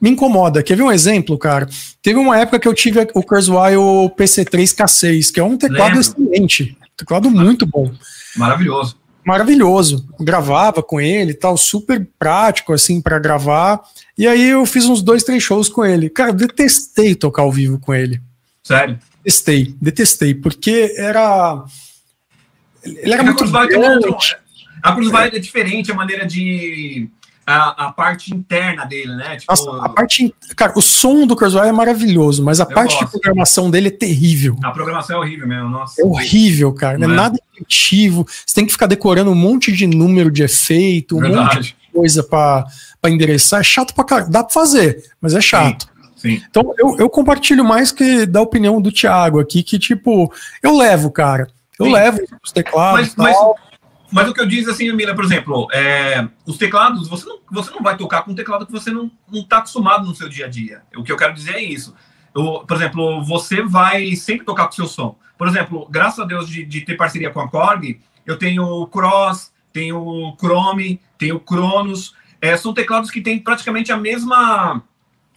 me incomoda. Quer ver um exemplo, cara? Teve uma época que eu tive o Kurzweil PC3K6, que é um teclado Lembro. excelente, teclado muito bom. Maravilhoso. Maravilhoso. Gravava com ele tal, super prático, assim, para gravar. E aí eu fiz uns dois, três shows com ele. Cara, detestei tocar ao vivo com ele. Sério? Detestei, detestei, porque era. Ele era é muito grande. A Cruz Vale é diferente a maneira de. A, a, parte interna dele, né? Tipo... Nossa, a parte. Cara, o som do Cruzeiro é maravilhoso, mas a parte gosto. de programação dele é terrível. A programação é horrível mesmo, nossa. É horrível, cara. Não, não é, é, nada intuitivo. Você tem que ficar decorando um monte de número de efeito, um Verdade. monte de coisa para endereçar. É chato pra caralho. Dá pra fazer, mas é chato. Sim. Sim. Então eu, eu compartilho mais que da opinião do Thiago aqui, que tipo, eu levo, cara. Eu Sim. levo os teclados. Mas, mas, mas o que eu diz assim, Mila, por exemplo, é, os teclados, você não, você não vai tocar com um teclado que você não está acostumado no seu dia a dia. O que eu quero dizer é isso. Eu, por exemplo, você vai sempre tocar com o seu som. Por exemplo, graças a Deus de, de ter parceria com a Korg, eu tenho o Cross, tenho o Chrome, tenho o Cronos. É, são teclados que têm praticamente a mesma,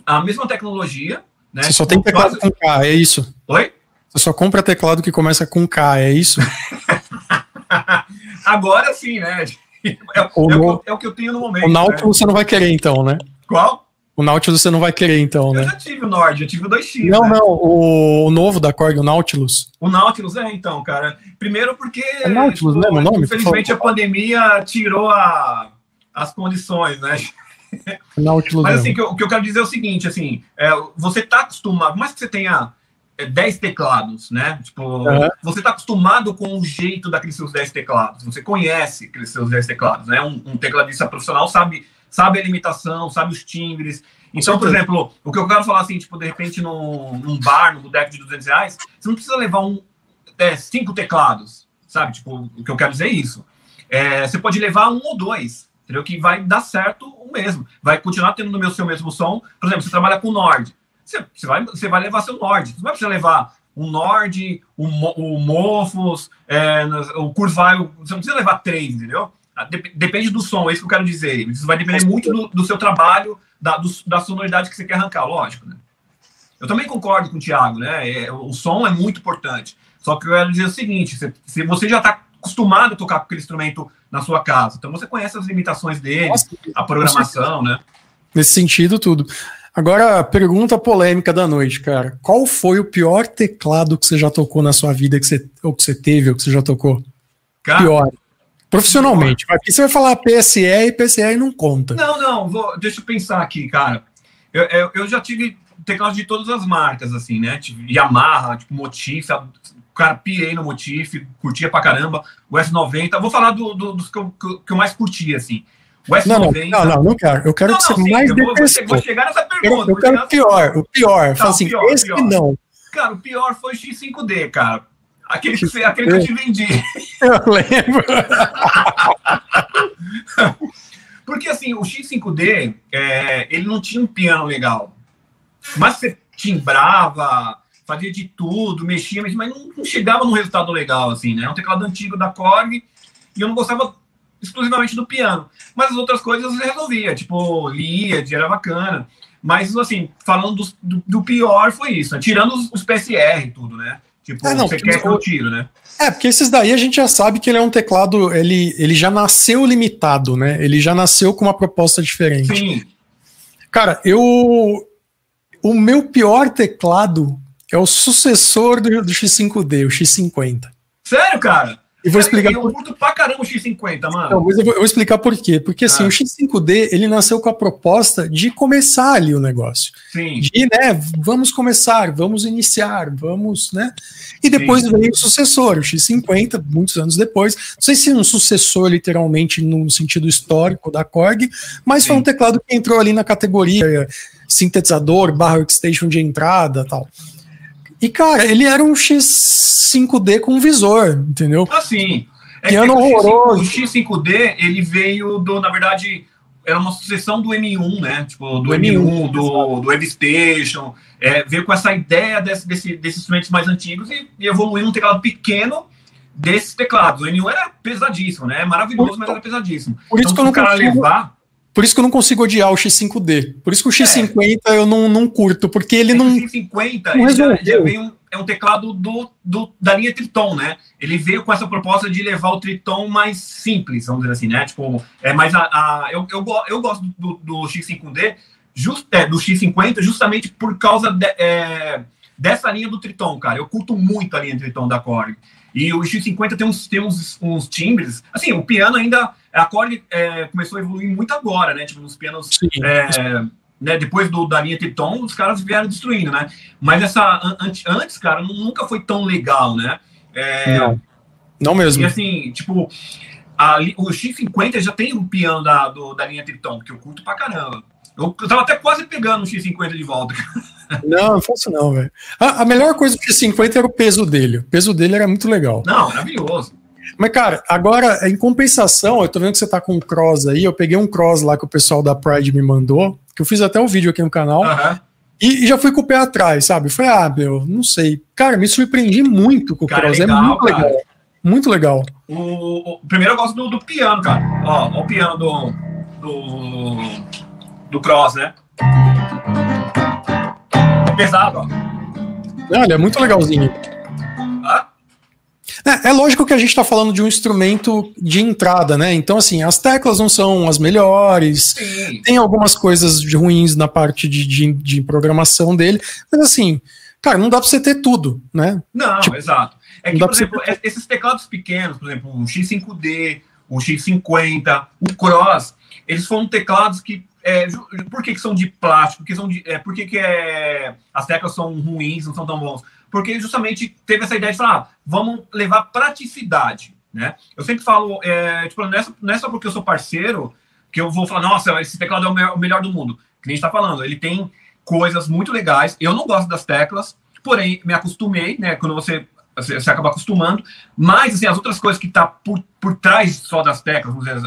a mesma tecnologia. Né? Você só tem teclado quase... com K, é isso? Oi? Você só compra teclado que começa com K, é isso? Agora sim, né? É, é, o, no... é, o, que eu tenho no momento. O Nautilus né? você não vai querer, então, né? Qual? O Nautilus você não vai querer, então, né? Eu já tive o Nord, eu tive o 2X. Não, né? não, o, o, novo da Korg, o Nautilus. O Nautilus, é, então, cara. Primeiro porque. É Nautilus, tipo, né? nome? Infelizmente a pandemia tirou a, as condições, né? Nautilus Mas assim, o que, eu, que eu quero dizer é o seguinte, assim, é, você tá acostumado, mais que você tenha 10 teclados, né? Tipo, uhum. você está acostumado com o jeito daqueles seus 10 teclados, você conhece aqueles seus 10 teclados, né? Um, um, tecladista profissional sabe, sabe a limitação, sabe os timbres. Então, por exemplo, o que eu quero falar assim, tipo, de repente num, num bar, num boteco de 200 reais, você não precisa levar um, é, cinco teclados, sabe? Tipo, o que eu quero dizer é isso. É, você pode levar um ou dois, entendeu? Que vai dar certo o mesmo. Vai continuar tendo no meu seu mesmo som. Por exemplo, você trabalha com Nord você, você, vai, você vai levar seu Nord. Você não vai precisar levar um Nord, o, o Mofos, é, o Kurzweil. Você não precisa levar três, entendeu? Ah, depende do som, é isso que eu quero dizer. Isso vai depender muito do, do seu trabalho, da, do, da sonoridade que você quer arrancar, lógico, né? Eu também concordo com o Thiago, né? É, o som é muito importante. Só que eu quero dizer o seguinte: se, se você já está acostumado a tocar com aquele instrumento na sua casa, então você conhece as limitações dele, Nossa, a programação, né? Nesse sentido, tudo. Agora, pergunta polêmica da noite, cara. Qual foi o pior teclado que você já tocou na sua vida, que você, ou que você teve, ou que você já tocou? Cara, pior. Profissionalmente. Porque você vai falar PSE e PSE não conta. Não, não, vou, deixa eu pensar aqui, cara. Eu, eu, eu já tive teclado de todas as marcas, assim, né? Tive Yamaha, tipo, Motif, cara, pirei no Motif, curtia pra caramba. O S90, vou falar do, do, dos que eu, que eu mais curti, assim. Não, não, não, não, não quero. Eu quero não, que você mais eu vou, vou, chegar nessa pergunta. Eu, eu quero o pior, o pior. Tá, assim, pior, esse pior. não. Cara, o pior foi o X5D, cara. Aquele que, aquele que eu te vendi. Eu lembro. Porque assim, o X5D, é, ele não tinha um piano legal. Mas você timbrava, fazia de tudo, mexia, mas não, não chegava num resultado legal, assim, né? É um teclado antigo da Korg e eu não gostava exclusivamente do piano. Mas as outras coisas eu resolvia, tipo, lia, era bacana. Mas, assim, falando do, do, do pior, foi isso, né? Tirando os, os PSR e tudo, né? Tipo, é, não, você quer que eu tiro, né? É, porque esses daí a gente já sabe que ele é um teclado, ele, ele já nasceu limitado, né? Ele já nasceu com uma proposta diferente. Sim. Cara, eu. O meu pior teclado é o sucessor do, do X5D, o X50. Sério, cara? E vou explicar. Eu, eu curto pra caramba o X50, mano. Não, mas eu vou, eu vou, explicar por quê. Porque assim, ah. o X5D ele nasceu com a proposta de começar ali o negócio. Sim. De, né, vamos começar, vamos iniciar, vamos, né? E depois Sim. veio o sucessor, o X50, muitos anos depois. Não sei se um sucessor, literalmente, no sentido histórico da Korg, mas Sim. foi um teclado que entrou ali na categoria sintetizador, barra workstation de entrada tal. E, cara, ele era um X5D com visor, entendeu? Assim. É que, horroroso. O, X, 5 d ele veio do, na verdade, era uma sucessão do M1, né? Tipo, do M1, M1 do, do Webstation. É, veio com essa ideia desse, desse, desses instrumentos mais antigos e, e evoluiu um teclado pequeno desses teclados. O M1 era pesadíssimo, né? Maravilhoso, mas era pesadíssimo. Por isso então, que eu não consigo... levar por isso que eu não consigo odiar o X5D. Por isso que o X50 é. eu não, não curto, porque ele é não. O X50 não já veio um, é um teclado do, do, da linha Triton, né? Ele veio com essa proposta de levar o Triton mais simples, vamos dizer assim, né? Tipo, é mais a. a eu, eu, eu gosto do, do X5D, just, é, do X50, justamente por causa de, é, dessa linha do Triton, cara. Eu curto muito a linha Triton da Korg. E o X50 tem uns, tem uns, uns timbres. Assim, o piano ainda. A Korg é, começou a evoluir muito agora, né? Tipo, nos pianos. É, né, depois do, da linha Triton, os caras vieram destruindo, né? Mas essa. An, antes, cara, nunca foi tão legal, né? É, não. Não mesmo. E assim, tipo. A, o X50 já tem o piano da, do, da linha Triton, que eu curto pra caramba. Eu, eu tava até quase pegando o X50 de volta. Não, não faço não, velho. A, a, melhor coisa do X50 era o peso dele. O peso dele era muito legal. Não, maravilhoso. Mas, cara, agora, em compensação, eu tô vendo que você tá com um cross aí. Eu peguei um cross lá que o pessoal da Pride me mandou, que eu fiz até um vídeo aqui no canal. Uhum. E, e, já fui com o pé atrás, sabe? Foi, ah, meu, não sei. Cara, me surpreendi muito com o cara, cross. É legal, é muito cara. legal. Muito legal. O, o, primeiro eu gosto do, do piano, cara. Ó, ó o piano do, do, do cross, né? pesado, ó. Olha, é muito legalzinho. É, é, lógico que a gente está falando de um instrumento de entrada, né? Então, assim, as teclas não são as melhores, Sim. tem algumas coisas ruins na parte de, de, de, programação dele, mas assim, cara, não dá para você ter tudo, né? Não, tipo, exato. É que, por exemplo, você... esses teclados pequenos, por exemplo, o X5D, o X50, o Cross, eles foram teclados que é, por que, que, são de plástico? Porque são de, é, por que, que é, as teclas são ruins, não são tão bons? Porque justamente teve essa ideia de falar, ah, vamos levar praticidade, né? Eu sempre falo, é, tipo, não, é, não é só porque eu sou parceiro que eu vou falar, nossa, esse teclado é o melhor do mundo. Que nem está falando, ele tem coisas muito legais. Eu não gosto das teclas, porém me acostumei, né? Quando você você, acaba acostumando, mas assim, as outras coisas que tá por, por trás só das teclas, dizer,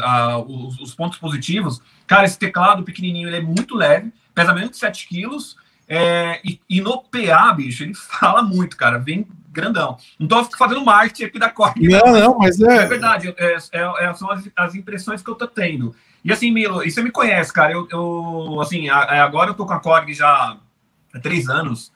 os, os, pontos positivos, cara, esse teclado pequenininho, ele é muito leve, pesa menos de 7 quilos, é, e, e, no PA, bicho, ele fala muito, cara, vem grandão. Não tô fazendo marketing aqui da Korg. Não, não, não, mas é... É verdade, é, é, é, são as, as, impressões que eu tô tendo. E assim, Milo, e você me conhece, cara, eu, eu assim, a, agora eu tô com a Korg já há três anos,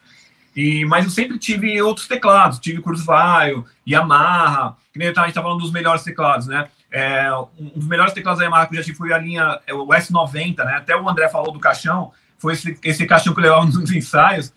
e, mas eu sempre tive outros teclados, tive Kurzweil, Yamaha, que nem a gente está falando dos melhores teclados, né? É, um dos melhores teclados da Yamaha que eu já tive foi a linha, é o S90, né? Até o André falou do caixão, foi esse, esse caixão que eu levava nos ensaios.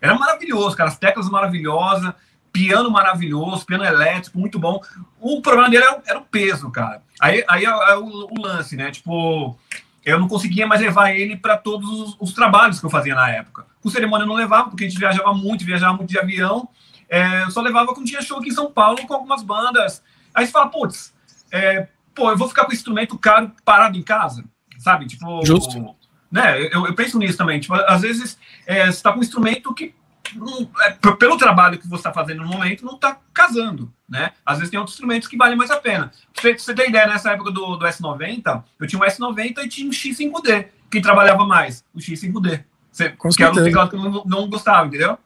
Era maravilhoso, cara, as teclas maravilhosas, piano maravilhoso, piano elétrico, muito bom. O problema dele era, era o peso, cara. Aí, aí é, é o, o, lance, né? Tipo, eu não conseguia mais levar ele para todos os, os trabalhos que eu fazia na época. Com cerimônia eu não levava, porque a gente viajava muito, viajava muito de avião. É, só levava quando tinha show aqui em São Paulo com algumas bandas. Aí você fala, putz, é, pô, eu vou ficar com o instrumento caro parado em casa, sabe? Tipo, Justo. Né, eu, eu penso nisso também. Tipo, às vezes é, você está com um instrumento que, não, é, pelo trabalho que você está fazendo no momento, não está casando, né? Às vezes tem outros instrumentos que valem mais a pena. Você, você tem ideia, nessa época do, do S90, eu tinha um S90 e tinha um X5D. Quem trabalhava mais? O X5D. Você, Com que era um que eu não, não gostava, entendeu?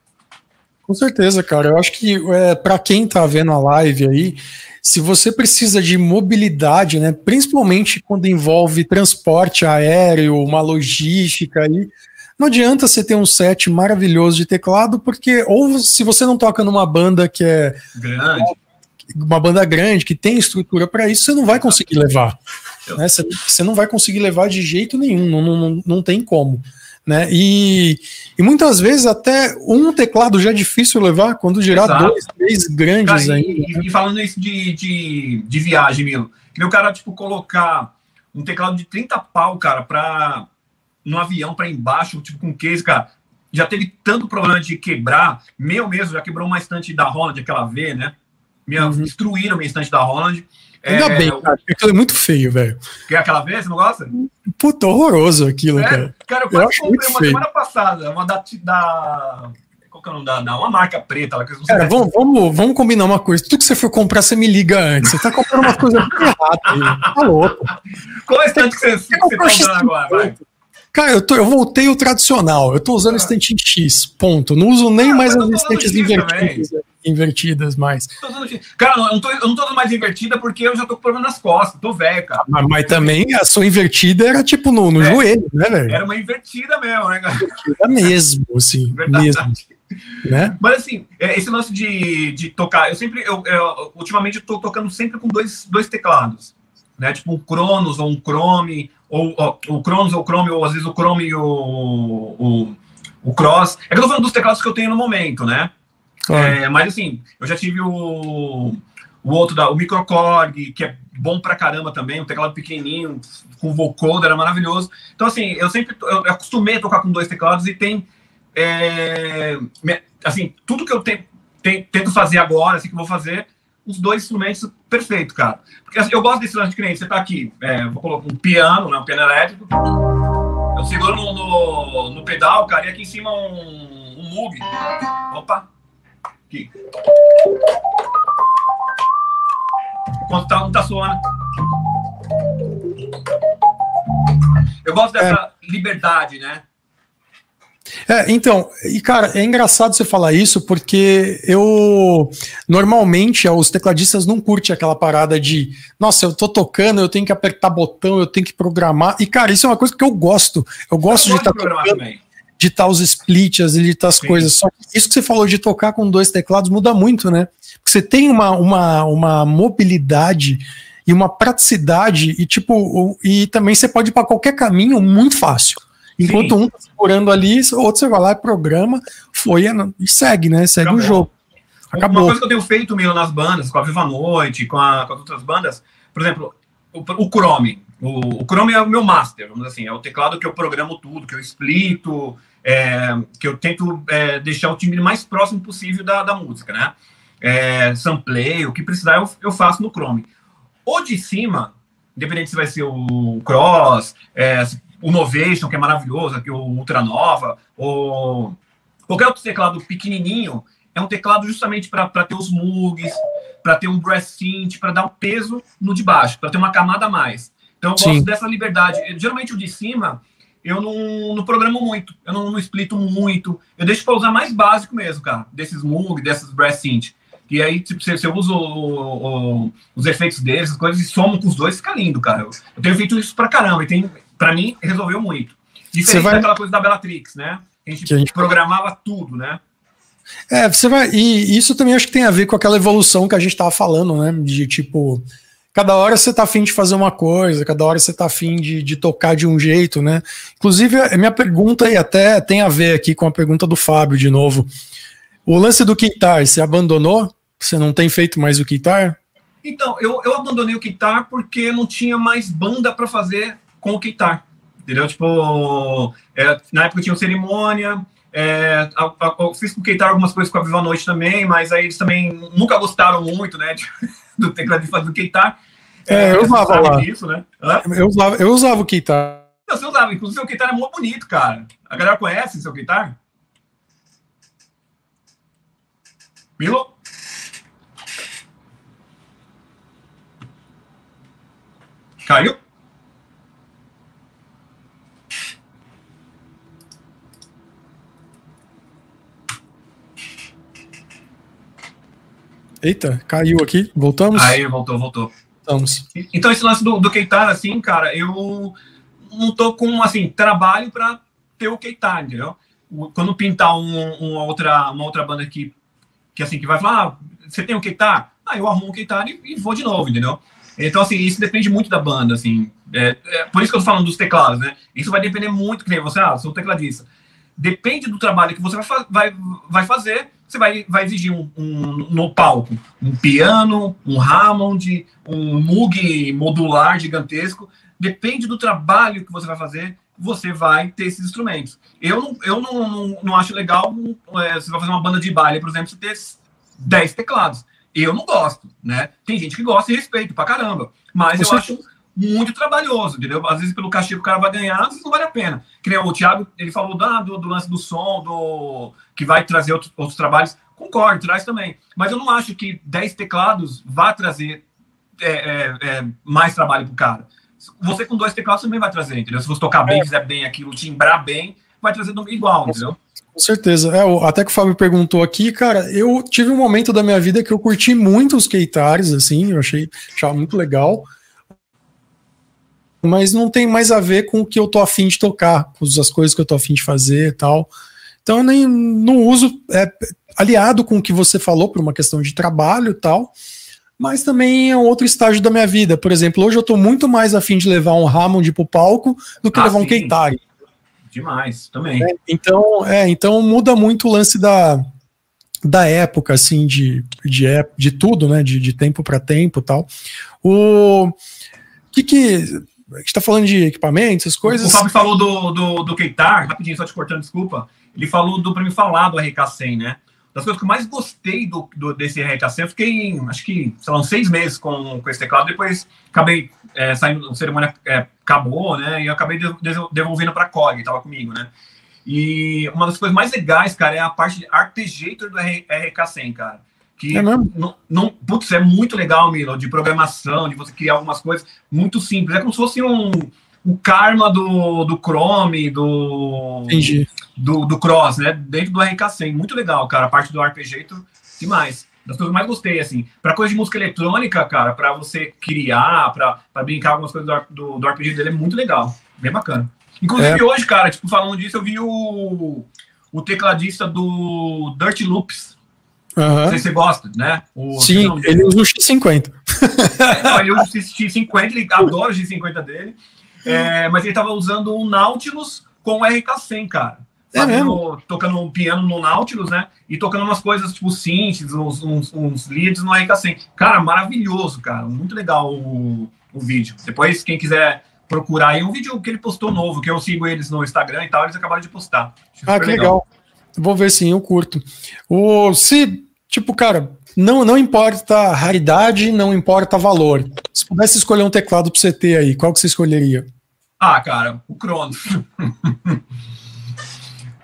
Com certeza, cara. Eu acho que é, para quem tá vendo a live aí, se você precisa de mobilidade, né, principalmente quando envolve transporte aéreo, uma logística aí, não adianta você ter um set maravilhoso de teclado, porque ou se você não toca numa banda que é grande, uma banda grande que tem estrutura para isso, você não vai conseguir levar. Né? Você, você, não vai conseguir levar de jeito nenhum, não, não, não tem como. Né? E, e muitas vezes até um teclado já é difícil levar, quando girar Exato. dois, três grandes cara, ainda. E, né? e, falando isso de, de, de viagem, Milo, o cara, tipo, colocar um teclado de 30 pau, cara, para no avião para embaixo, tipo, com case, cara, já teve tanto problema de quebrar, meu mesmo, já quebrou uma estante da Holland, aquela V, né? Minha, uhum. Destruíram minha estante da Holland. Ainda é, bem, cara, aquilo é muito feio, velho. Quer aquela vez? Você não gosta? Puta, horroroso aquilo, é, cara. Cara, eu quase eu comprei uma feio. semana passada, uma da, da. Qual que é o nome da, da uma marca preta lá que Cara, vamos, vamos, vamos combinar uma coisa. Tudo que você for comprar, você me liga antes. Você tá comprando uma coisa errada aí. Tá louco. Qual é o estante que você, você, você tá usando agora? Vai? Cara, eu, tô, eu voltei o tradicional. Eu tô usando ah. estante em X, ponto. Não uso nem ah, mais as estantes invertidas, invertidas mais. Cara, eu não, tô, eu não tô usando mais invertida porque eu já tô com problema nas costas. Tô velho, cara. Mas, mas também a sua invertida era tipo no, no é, joelho, né, velho? Era uma invertida mesmo, né, cara? Invertida mesmo, assim. Verdade. Mesmo. Né? Mas assim, é, esse lance de, de tocar, eu sempre, eu, eu, ultimamente eu tô tocando sempre com dois, dois teclados, né? Tipo um Cronos ou um Chrome, ou, o Cronos ou o Chrome, ou às vezes o Chrome e o, o, o Cross. É que eu tô falando dos teclados que eu tenho no momento, né? É, mas assim, eu já tive o, o outro, da, o Microcorg, que é bom pra caramba também, um teclado pequenininho, com vocoder, era maravilhoso. Então assim, eu sempre, eu acostumei a tocar com dois teclados e tem, é, assim, tudo que eu te, te, tento fazer agora, assim, que vou fazer, os dois instrumentos perfeito, cara. Porque assim, eu gosto desse lance de cliente. Você tá aqui, é, vou colocar um piano, né, um piano elétrico. Eu seguro no, no, no pedal, cara, e aqui em cima um, um Moog. Opa! Aqui. Enquanto tá, não tá suando. Eu gosto dessa é. liberdade, né? É, então, e cara, é engraçado você falar isso porque eu normalmente os tecladistas não curtem aquela parada de, nossa, eu tô tocando, eu tenho que apertar botão, eu tenho que programar. E cara, isso é uma coisa que eu gosto. Eu gosto eu de estar tá de estar os splits, de estar as Sim. coisas. Só que isso que você falou de tocar com dois teclados muda muito, né? Porque você tem uma, uma, uma mobilidade e uma praticidade e tipo, e também você pode ir para qualquer caminho muito fácil. Enquanto Sim. um tá segurando ali, o outro você vai lá e programa, foi e segue, né? Segue Acabou. o jogo. Acabou. Uma coisa que eu tenho feito, Milo, nas bandas, com a Viva Noite, com, a, com as outras bandas, por exemplo, o, o Chrome. O, o, Chrome é o meu master, vamos dizer assim, é o teclado que eu programo tudo, que eu explico, é, que eu tento é, deixar o timbre mais próximo possível da, da música, né? É, samplay, o que precisar eu, eu faço no Chrome. O de cima, independente se vai ser o Cross, é, o Novation, que é maravilhoso, aqui o Ultranova, ou qualquer outro teclado pequenininho, é um teclado justamente para ter os mugs, para ter um brass synth, para dar um peso no de baixo, para ter uma camada a mais. Então eu Sim. gosto dessa liberdade. Geralmente o de cima eu não, não programo muito, eu não, não explito muito, eu deixo para usar mais básico mesmo, cara, desses Moog, dessas brass synth. E aí, tipo, você, você usa o, o, os efeitos deles, as coisas, e somam com os dois, fica lindo, cara. Eu, eu tenho feito isso pra caramba, e tem, para mim, resolveu muito. Diferente vai... daquela coisa da Bellatrix, né? A gente, a gente programava tudo, né? É, você vai. E isso também acho que tem a ver com aquela evolução que a gente estava falando, né? De tipo, cada hora você tá afim de fazer uma coisa, cada hora você tá afim de, de tocar de um jeito, né? Inclusive, a minha pergunta aí até tem a ver aqui com a pergunta do Fábio de novo. O lance do guitar, você abandonou? Você não tem feito mais o guitar? Então, eu, eu abandonei o guitar porque não tinha mais banda para fazer com o Keitar. Entendeu? Tipo, é, na época tinha cerimônia, é, eu fiz com o Keitar algumas coisas com a Viva Noite também, mas aí eles também nunca gostaram muito, né, do teclado do Keitar. É, eu usava lá. Disso, né? Eu, usava, eu usava o Keitar. Não, você usava, inclusive o seu Keitar é muito bonito, cara. A galera conhece o seu Keitar? Milo? Caiu? Eita, caiu aqui. Voltamos? Aí, voltou, voltou. Estamos. Então, esse lance do, do Keitar, assim, cara, eu não tô com, assim, trabalho para ter o Keitar, entendeu? Quando pintar um, uma, outra, uma outra banda que, que, assim, que vai falar, ah, você tem o Keitar? Ah, eu arrumo o Keitar e, e, vou de novo, entendeu? Então, assim, isso depende muito da banda, assim. É, é, por isso que eu tô falando dos teclados, né? Isso vai depender muito, que nem você, ah, sou tecladista. Depende do trabalho que você vai, vai, vai fazer, você vai, vai exigir um, um, no palco um piano, um Hammond, um Moog modular gigantesco. Depende do trabalho que você vai fazer, você vai ter esses instrumentos. Eu não, eu não, não, não acho legal é, você vai fazer uma banda de baile, por exemplo, você ter 10 teclados. Eu não gosto, né? Tem gente que gosta e respeito pra caramba. Mas você eu acho muito trabalhoso, entendeu? Às vezes, pelo cachê que o cara vai ganhar, às vezes não vale a pena. Que o Thiago, ele falou do, do, do lance do som, do que vai trazer outros, outros trabalhos. Concordo, traz também. Mas eu não acho que 10 teclados vá trazer é, é, é, mais trabalho pro cara. Você com dois teclados também vai trazer, entendeu? Se você tocar bem, é. fizer bem aquilo, timbrar bem, vai trazer igual, entendeu? Com certeza. É, até que o Fábio perguntou aqui, cara, eu tive um momento da minha vida que eu curti muito os Keitares, assim, eu achei, achava muito legal mas não tem mais a ver com o que eu tô afim de tocar, com as coisas que eu tô afim de fazer e tal. Então eu nem não uso, é, aliado com o que você falou, por uma questão de trabalho e tal, mas também é um outro estágio da minha vida. Por exemplo, hoje eu tô muito mais afim de levar um Hammond pro palco do que ah, levar sim. um Keitari. Demais, também. É, então, é, então muda muito o lance da, da época, assim, de, de, de tudo, né? De, de tempo para tempo e tal. O que que a gente está falando de equipamentos, essas coisas. O Fábio falou do, do, do Keitar, rapidinho, só te cortando, desculpa. Ele falou do para me falar do RK100, né? Das coisas que eu mais gostei do, do desse RK100, eu fiquei, acho que, sei lá, uns seis meses com, com esse teclado, depois acabei é, saindo, a cerimônia é, acabou, né? E eu acabei devolvendo para a COG, estava comigo, né? E uma das coisas mais legais, cara, é a parte de Arpeggiator do RK100, cara. Que é não, não, putz, é muito legal, Milo, de programação, de você criar algumas coisas muito simples. É como se fosse um, um karma do, do Chrome, do, do, do Cross, né? Dentro do RK100. Muito legal, cara. A parte do Arpeggiator, demais. Das coisas que eu mais gostei, assim. Para coisa de música eletrônica, cara, para você criar, para brincar algumas coisas do, do, do Arpeggiator dele, é muito legal. Bem bacana. Inclusive, é. hoje, cara, tipo, falando disso, eu vi o, o tecladista do Dirty Loops Uhum. Não sei se você gosta, né? O, Sim, não, ele usa o X50. É, não, ele usa o X50, ele adora o X50 dele. É, mas ele estava usando um Nautilus com o RK100, cara. É mesmo? tocando um piano no Nautilus, né? E tocando umas coisas tipo synths, uns, uns, uns leads no RK100. Cara, maravilhoso, cara. Muito legal o, o vídeo. Depois, quem quiser procurar aí, um vídeo que ele postou novo, que eu sigo eles no Instagram e tal, eles acabaram de postar. Ah, que legal. legal. Vou ver sim, eu curto. O, se, tipo, cara, não, não importa raridade, não importa valor. Se pudesse escolher um teclado para você ter aí, qual que você escolheria? Ah, cara, o Cronos.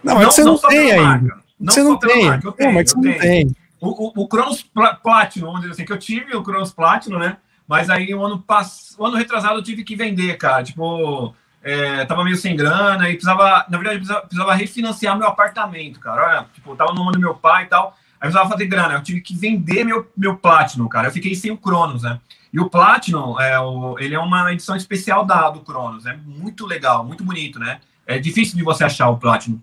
não, mas você não, não tem ainda. Não você não tem. Marca, tenho, não, mas você não tem. O, o, o Cronos Platinum, vamos dizer assim, que eu tive o Cronos Platinum, né? Mas aí o ano, pass... o ano retrasado eu tive que vender, cara. Tipo, é, tava meio sem grana e precisava, na verdade, precisava, precisava refinanciar meu apartamento, cara. Olha, tipo, tava no nome do meu pai e tal. Aí precisava fazer grana. Eu tive que vender meu, meu Platinum, cara. Eu fiquei sem o Cronos, né? E o Platinum, é, o, ele é uma edição especial da, do Cronos. É muito legal, muito bonito, né? É difícil de você achar o Platinum.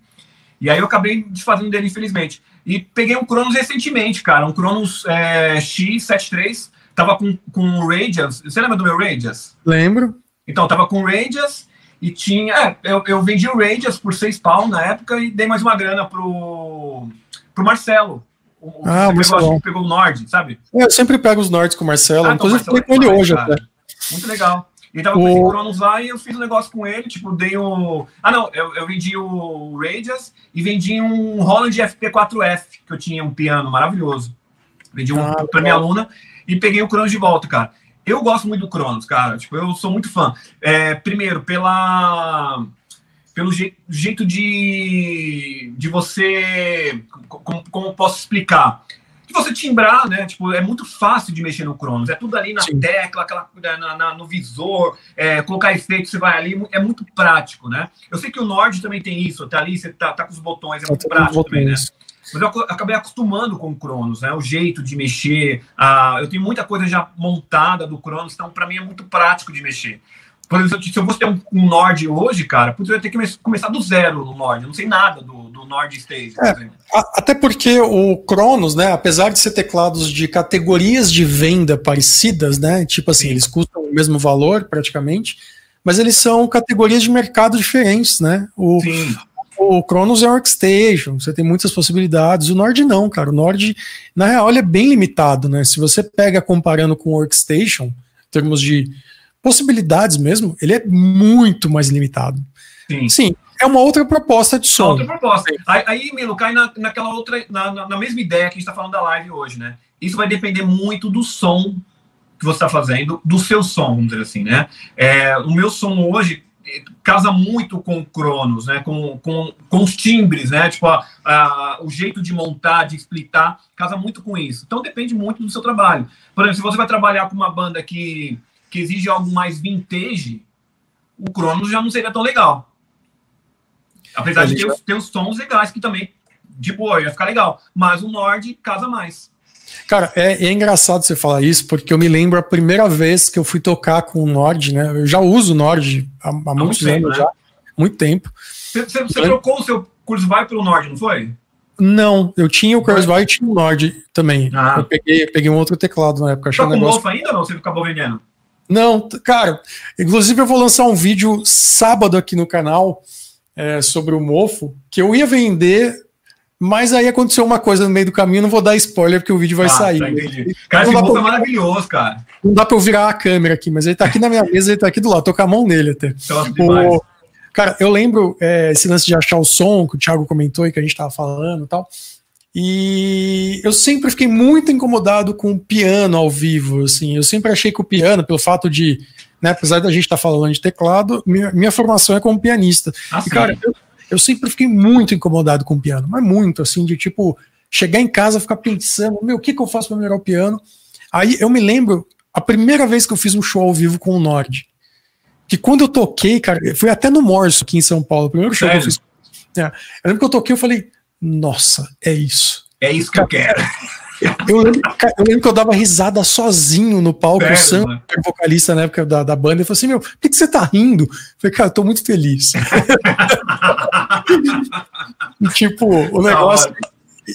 E aí eu acabei desfazendo dele, infelizmente. E peguei um Cronos recentemente, cara. Um Cronos é, X73. Tava com, com o Radius. Você lembra do meu Radius? Lembro. Então, tava com o Radius e tinha. É, eu, eu vendi o Rangers por seis pau na época e dei mais uma grana pro, pro Marcelo. O, ah, o pegou, pegou o Nord, sabe? É, eu sempre pego os Nords com o Marcelo. Ah, Inclusive, falei com ele hoje cara. até. Muito legal. Ele tava com o Cronos lá e eu fiz um negócio com ele, tipo, dei o. Ah, não, eu, eu vendi o Radius e vendi um Holland FP4F, que eu tinha um piano maravilhoso. Vendi um ah, pra minha aluna e peguei o Cronos de volta, cara. Eu gosto muito do Cronos, cara. Tipo, eu sou muito fã. É, primeiro, pela pelo je, jeito de, de você. Como, como posso explicar? De você timbrar, né? Tipo, é muito fácil de mexer no Cronos. É tudo ali na Sim. tecla, aquela, né, na, na, no visor, é, colocar efeito, você vai ali, é muito prático, né? Eu sei que o Nord também tem isso, tá ali, você tá, tá com os botões, é muito prático também, né? Mas eu acabei acostumando com o Cronos, né? O jeito de mexer. A... Eu tenho muita coisa já montada do Cronos, então para mim é muito prático de mexer. Por exemplo, se eu fosse ter um, um Nord hoje, cara, putz, eu ia ter que começar do zero no Nord. Eu não sei nada do, do Nord Stage. É, até porque o Cronos, né, apesar de ser teclados de categorias de venda parecidas, né, tipo assim, Sim. eles custam o mesmo valor praticamente, mas eles são categorias de mercado diferentes, né? O, Sim. O Cronos é Workstation, você tem muitas possibilidades. O Nord não, cara. O Nord, na real, ele é bem limitado, né? Se você pega comparando com o Workstation, em termos de possibilidades mesmo, ele é muito mais limitado. Sim. Sim é uma outra proposta de som. Outra proposta. Aí, aí Milo, cai na, naquela outra, na, na, mesma ideia que a gente está falando da live hoje, né? Isso vai depender muito do som que você está fazendo, do seu som, vamos dizer assim, né? É, o meu som hoje casa muito com o Cronos, né? Com, com, com os timbres, né? Tipo, a, a, o jeito de montar, de splitar, casa muito com isso. Então depende muito do seu trabalho. Por exemplo, se você vai trabalhar com uma banda que que exige algo mais vintage, o Cronos já não seria tão legal. Apesar de ter, os, ter os sons legais que também, de boa, ia ficar legal. Mas o Nord casa mais. Cara, é, é, engraçado você falar isso, porque eu me lembro a primeira vez que eu fui tocar com o Nord, né? Eu já uso o Nord há, há, há muitos muito anos tempo, já, né? muito tempo. Você, você, você trocou o seu Kurzweil pelo Nord, não foi? Não, eu tinha o Kurzweil e tinha o Nord também. Ah. Eu peguei, peguei um outro teclado na época. Tá com negócio... ainda ou? Você acabou vendendo? Não, cara, inclusive eu vou lançar um vídeo sábado aqui no canal é, sobre o mofo, que eu ia vender, mas aí aconteceu uma coisa no meio do caminho, não vou dar spoiler porque o vídeo vai ah, sair. Tá, cara, esse mofo é maravilhoso, cara. Não dá pra eu virar a câmera aqui, mas ele tá aqui na minha mesa, ele tá aqui do lado, tô com a mão nele até. O, cara, eu lembro é, esse lance de achar o som, que o Thiago comentou e que a gente tava falando e tal. E eu sempre fiquei muito incomodado com o piano ao vivo, assim. Eu sempre achei que o piano, pelo fato de, né, apesar da gente estar tá falando de teclado, minha, minha, formação é como pianista. Ah, e, cara, eu, eu, sempre fiquei muito incomodado com o piano, mas muito, assim, de tipo, chegar em casa, ficar pensando, meu, o que, que eu faço para melhorar o piano? Aí eu me lembro, a primeira vez que eu fiz um show ao vivo com o Nord, que quando eu toquei, cara, foi até no Morso aqui em São Paulo, o primeiro show Sério? que eu fiz. É, eu lembro que eu toquei, eu falei, nossa, é isso. É isso que eu quero. Eu lembro, eu lembro que eu dava risada sozinho no palco, Sério, o Sam, que era vocalista na época da, da banda, ele falou assim: Meu, por que, que você tá rindo? Eu falei, cara, eu tô muito feliz. tipo, o negócio.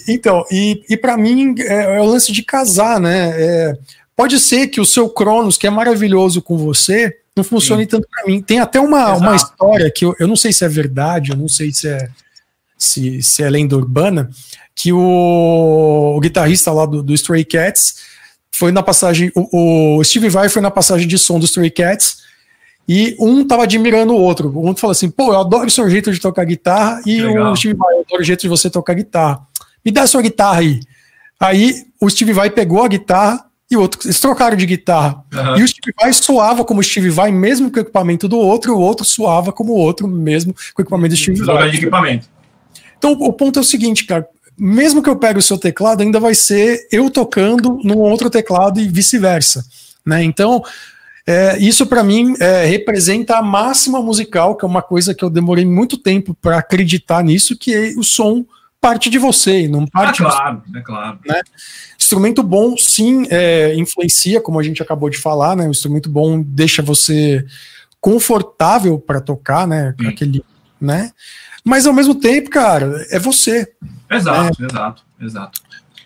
Então, e, e para mim é, é, o lance de casar, né? É, pode ser que o seu Cronos, que é maravilhoso com você, não funcione Sim. tanto para mim. Tem até uma, uma história que eu, eu não sei se é verdade, eu não sei se é se, se é lenda urbana, que o, o guitarrista lá do, do, Stray Cats foi na passagem, o, o, Steve Vai foi na passagem de som do Stray Cats e um tava admirando o outro. Um falou assim, pô, eu adoro o seu jeito de tocar guitarra e o Steve Vai, eu adoro o jeito de você tocar guitarra. Me dá a sua guitarra aí. Aí o Steve Vai pegou a guitarra e o outro, eles trocaram de guitarra. Uhum. E o Steve Vai soava como o Steve Vai, mesmo com o equipamento do outro, e o outro soava como o outro, mesmo com o equipamento do Steve Vai. de equipamento. Então o ponto é o seguinte, cara. Mesmo que eu pegue o seu teclado, ainda vai ser eu tocando num outro teclado e vice-versa. Né? Então, é, isso para mim é, representa a máxima musical, que é uma coisa que eu demorei muito tempo para acreditar nisso, que é o som parte de você, não parte. É claro, é claro. Né? Instrumento bom, sim, é, influencia, como a gente acabou de falar, né? O instrumento bom deixa você confortável para tocar, né? Aquele, né? Mas ao mesmo tempo, cara, é você. Exato, né? exato, exato.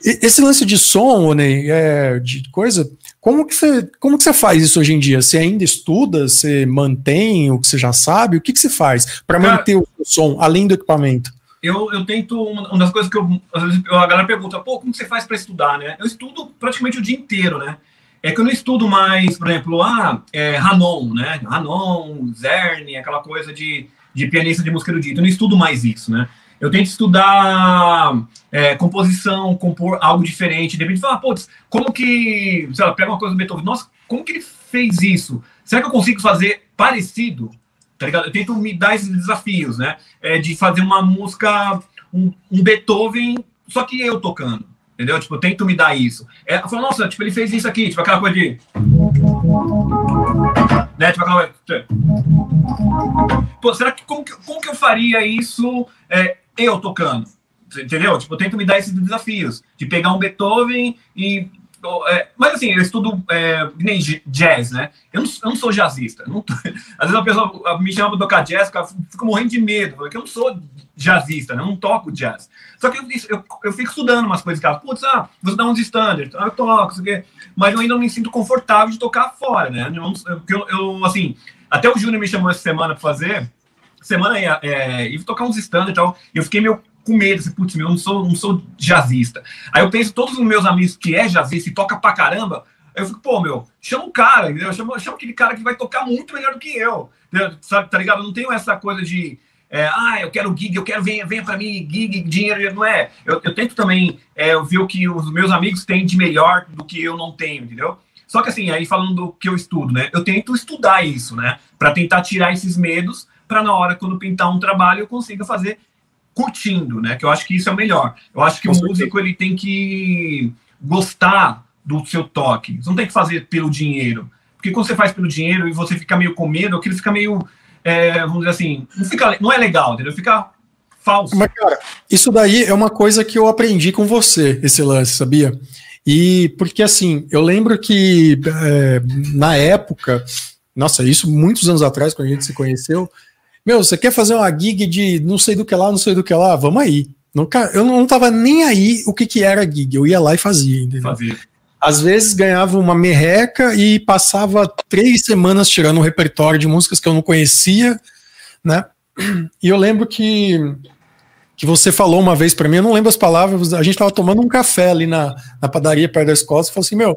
Esse lance de som, Ney, é, de coisa, como que, você, como que você faz isso hoje em dia? Você ainda estuda? Você mantém o que você já sabe? O que, que você faz para manter o som, além do equipamento? Eu, eu tento, uma das coisas que eu, às vezes a galera pergunta, pô, como você faz para estudar, né? Eu estudo praticamente o dia inteiro, né? É que eu não estudo mais, por exemplo, ah, é, Hanon, né? Hanon, Zerne, aquela coisa de de pianista de música erudita. Eu não estudo mais isso, né? Eu tento estudar é, composição, compor algo diferente. De repente, falar, putz, como que. Sei lá, pega uma coisa do Beethoven, nossa, como que ele fez isso? Será que eu consigo fazer parecido? Tá ligado? Eu tento me dar esses desafios, né? É, de fazer uma música, um, um Beethoven, só que eu tocando. Entendeu? Tipo, tento me dar isso. É, eu falo, nossa, tipo, ele fez isso aqui, tipo, aquela coisa de. Né? Tipo, aquela coisa. Pô, será que como, que como que eu faria isso é, eu tocando? Entendeu? Tipo, tento me dar esses desafios de pegar um Beethoven e é, mas assim, eu estudo é, nem jazz, né? Eu não, eu não sou jazzista. Não tô, às vezes a pessoa me chama para tocar jazz, eu fico morrendo de medo, porque eu não sou jazzista, né? eu não toco jazz. Só que eu, eu, eu fico estudando umas coisas que putz, ah, você dá uns standards, ah, eu toco, isso aqui. mas eu ainda não me sinto confortável de tocar fora, né? Porque eu, eu, assim, até o Júnior me chamou essa semana para fazer, semana é, é, tocar uns standards e tal, eu fiquei meio com medo, assim, putz, eu não sou, não sou jazzista. Aí eu penso, todos os meus amigos que é jazzista e toca pra caramba, eu fico, pô, meu, chama um cara, entendeu? Chama, chama aquele cara que vai tocar muito melhor do que eu. Sabe, tá ligado? Eu não tenho essa coisa de. É, ah, eu quero gig, eu quero, venha, venha para mim, gig, dinheiro, não é. Eu, eu tento também é, ver o que os meus amigos têm de melhor do que eu não tenho, entendeu? Só que assim, aí falando do que eu estudo, né? Eu tento estudar isso, né? Para tentar tirar esses medos, para na hora, quando pintar um trabalho, eu consiga fazer curtindo, né? Que eu acho que isso é o melhor. Eu acho que o músico ele tem que gostar do seu toque. Você não tem que fazer pelo dinheiro. Porque quando você faz pelo dinheiro e você fica meio com medo, aquilo fica meio, é, vamos dizer assim, não, fica, não é legal, entendeu? Fica falso. Mas, cara, isso daí é uma coisa que eu aprendi com você, esse lance, sabia? E porque, assim, eu lembro que é, na época, nossa, isso muitos anos atrás, quando a gente se conheceu, meu, você quer fazer uma gig de não sei do que lá, não sei do que lá? Vamos aí. Eu não tava nem aí o que, que era gig. Eu ia lá e fazia, entendeu? Fazia. Às vezes ganhava uma merreca e passava três semanas tirando um repertório de músicas que eu não conhecia, né? E eu lembro que, que você falou uma vez para mim, eu não lembro as palavras, a gente tava tomando um café ali na, na padaria perto da escola, você falou assim, meu,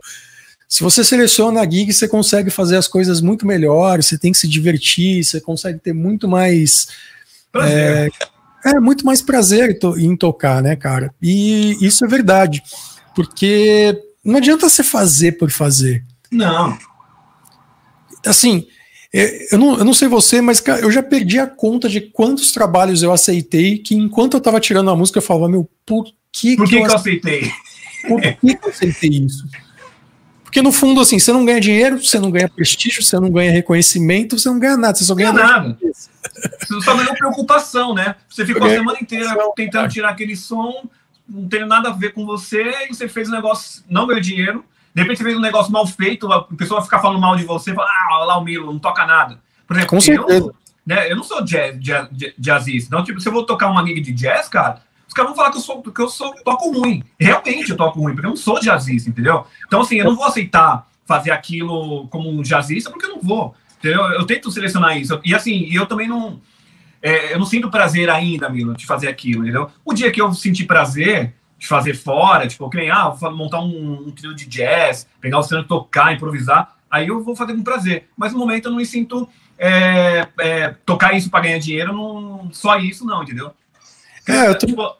se você seleciona a gig, você consegue fazer as coisas muito melhor, você tem que se divertir, você consegue ter muito mais. É, é, muito mais prazer em tocar, né, cara? E isso é verdade. Porque não adianta você fazer por fazer. Não. Assim, é, eu não, eu não sei você, mas cara, eu já perdi a conta de quantos trabalhos eu aceitei que enquanto eu tava tirando a música eu falava, meu, por que, por que, que eu, aceitei? Por que, que eu aceitei isso? Porque no fundo, assim, você não ganha dinheiro, você não ganha prestígio, você não ganha reconhecimento, você não ganha nada, você só ganha nada. Você só ganha preocupação, né? Você ficou a semana inteira tentando tirar aquele som, não tem nada a ver com você, e você fez um negócio, não ganhou dinheiro, de repente você fez um negócio mal feito, a pessoa vai ficar falando mal de você, fala, ah, olha lá o Milo, não toca nada. Por exemplo, com certeza. Eu, né, eu não sou jazz, jazz, jazzista, então, tipo, se eu vou tocar uma gig de jazz, cara, caras vão falar que eu sou que eu sou toco ruim. Realmente eu toco ruim, porque eu não sou jazzista, entendeu? Então, assim, eu não vou aceitar fazer aquilo como um jazzista, porque eu não vou. Entendeu? Eu tento selecionar isso. E assim, eu também não. É, eu não sinto prazer ainda, Milo, de fazer aquilo, entendeu? O dia que eu sentir prazer de fazer fora, tipo, que nem, ah, vou montar um, um trio de jazz, pegar o cenário, tocar, improvisar, aí eu vou fazer com prazer. Mas no momento eu não me sinto é, é, tocar isso para ganhar dinheiro, não, só isso, não, entendeu? É, eu tô... Tipo,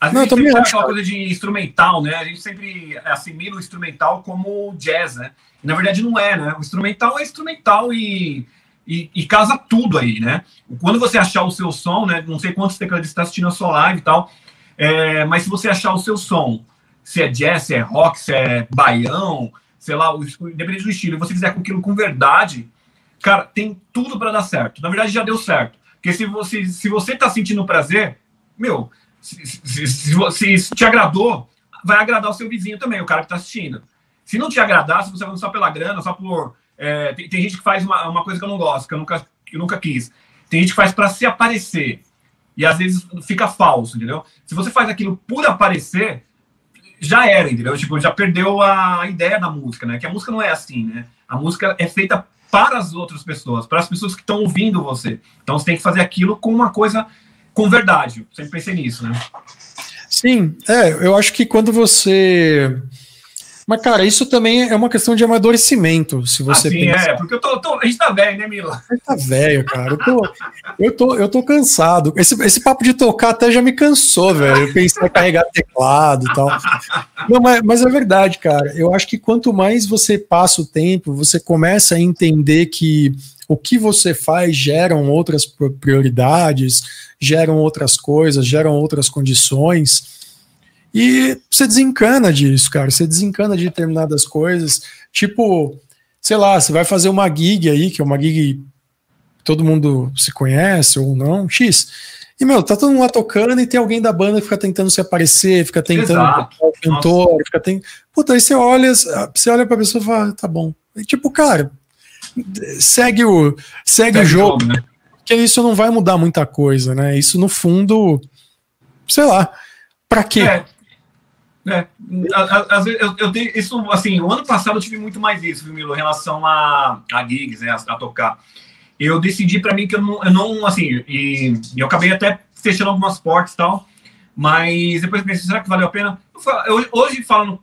a não, gente sempre acho, aquela coisa de instrumental, né? A gente sempre assimila o instrumental como jazz, né? Na verdade, não é, né? O instrumental é instrumental e, e, e, casa tudo aí, né? Quando você achar o seu som, né? Não sei quantos tecladistas estão assistindo a sua live e tal, é, mas se você achar o seu som, se é jazz, se é rock, se é baião, sei lá, o, independente do estilo, e você fizer com aquilo com verdade, cara, tem tudo para dar certo. Na verdade, já deu certo. Porque se você, se você tá sentindo prazer, meu, se, se, se, se, te agradou, vai agradar o seu vizinho também, o cara que está assistindo. Se não te agradar, se você vai só pela grana, só por. É, tem, tem, gente que faz uma, uma, coisa que eu não gosto, que eu nunca, que eu nunca quis. Tem gente que faz para se aparecer. E às vezes fica falso, entendeu? Se você faz aquilo por aparecer, já era, entendeu? Tipo, já perdeu a ideia da música, né? Que a música não é assim, né? A música é feita para as outras pessoas, para as pessoas que estão ouvindo você. Então você tem que fazer aquilo com uma coisa com verdade. Sempre pensei nisso, né? Sim, é, eu acho que quando você. Mas, cara, isso também é uma questão de amadurecimento, se você ah, sim, é, porque eu tô, tô, a gente tá velho, né, Mila? A gente tá velho, cara. Eu tô, eu tô, eu tô cansado. Esse, esse papo de tocar até já me cansou, velho. Eu pensei em carregar teclado e tal. Não, mas, mas é verdade, cara. Eu acho que quanto mais você passa o tempo, você começa a entender que o que você faz geram outras prioridades, geram outras coisas, geram outras condições. E você desencana disso, cara. Você desencana de determinadas coisas. Tipo, sei lá, você vai fazer uma gig aí, que é uma gig que todo mundo se conhece ou não, X. E, meu, tá todo mundo lá tocando e tem alguém da banda que fica tentando se aparecer, fica tentando o cantor, fica tentando. Puta, aí você olha, você olha pra pessoa e fala, ah, tá bom. E, tipo, cara, segue o, segue, segue o jogo, jogo né? porque isso não vai mudar muita coisa, né? Isso, no fundo, sei lá, pra quê? É. É, às vezes eu, eu, tenho isso assim. O ano passado eu tive muito mais isso, viu, Milo, em relação a, a gigs, né, a, a tocar. Eu decidi para mim que eu não, eu não assim, e, e, eu acabei até fechando algumas portas e tal, mas depois pensei, será que valeu a pena? Eu, eu, hoje falando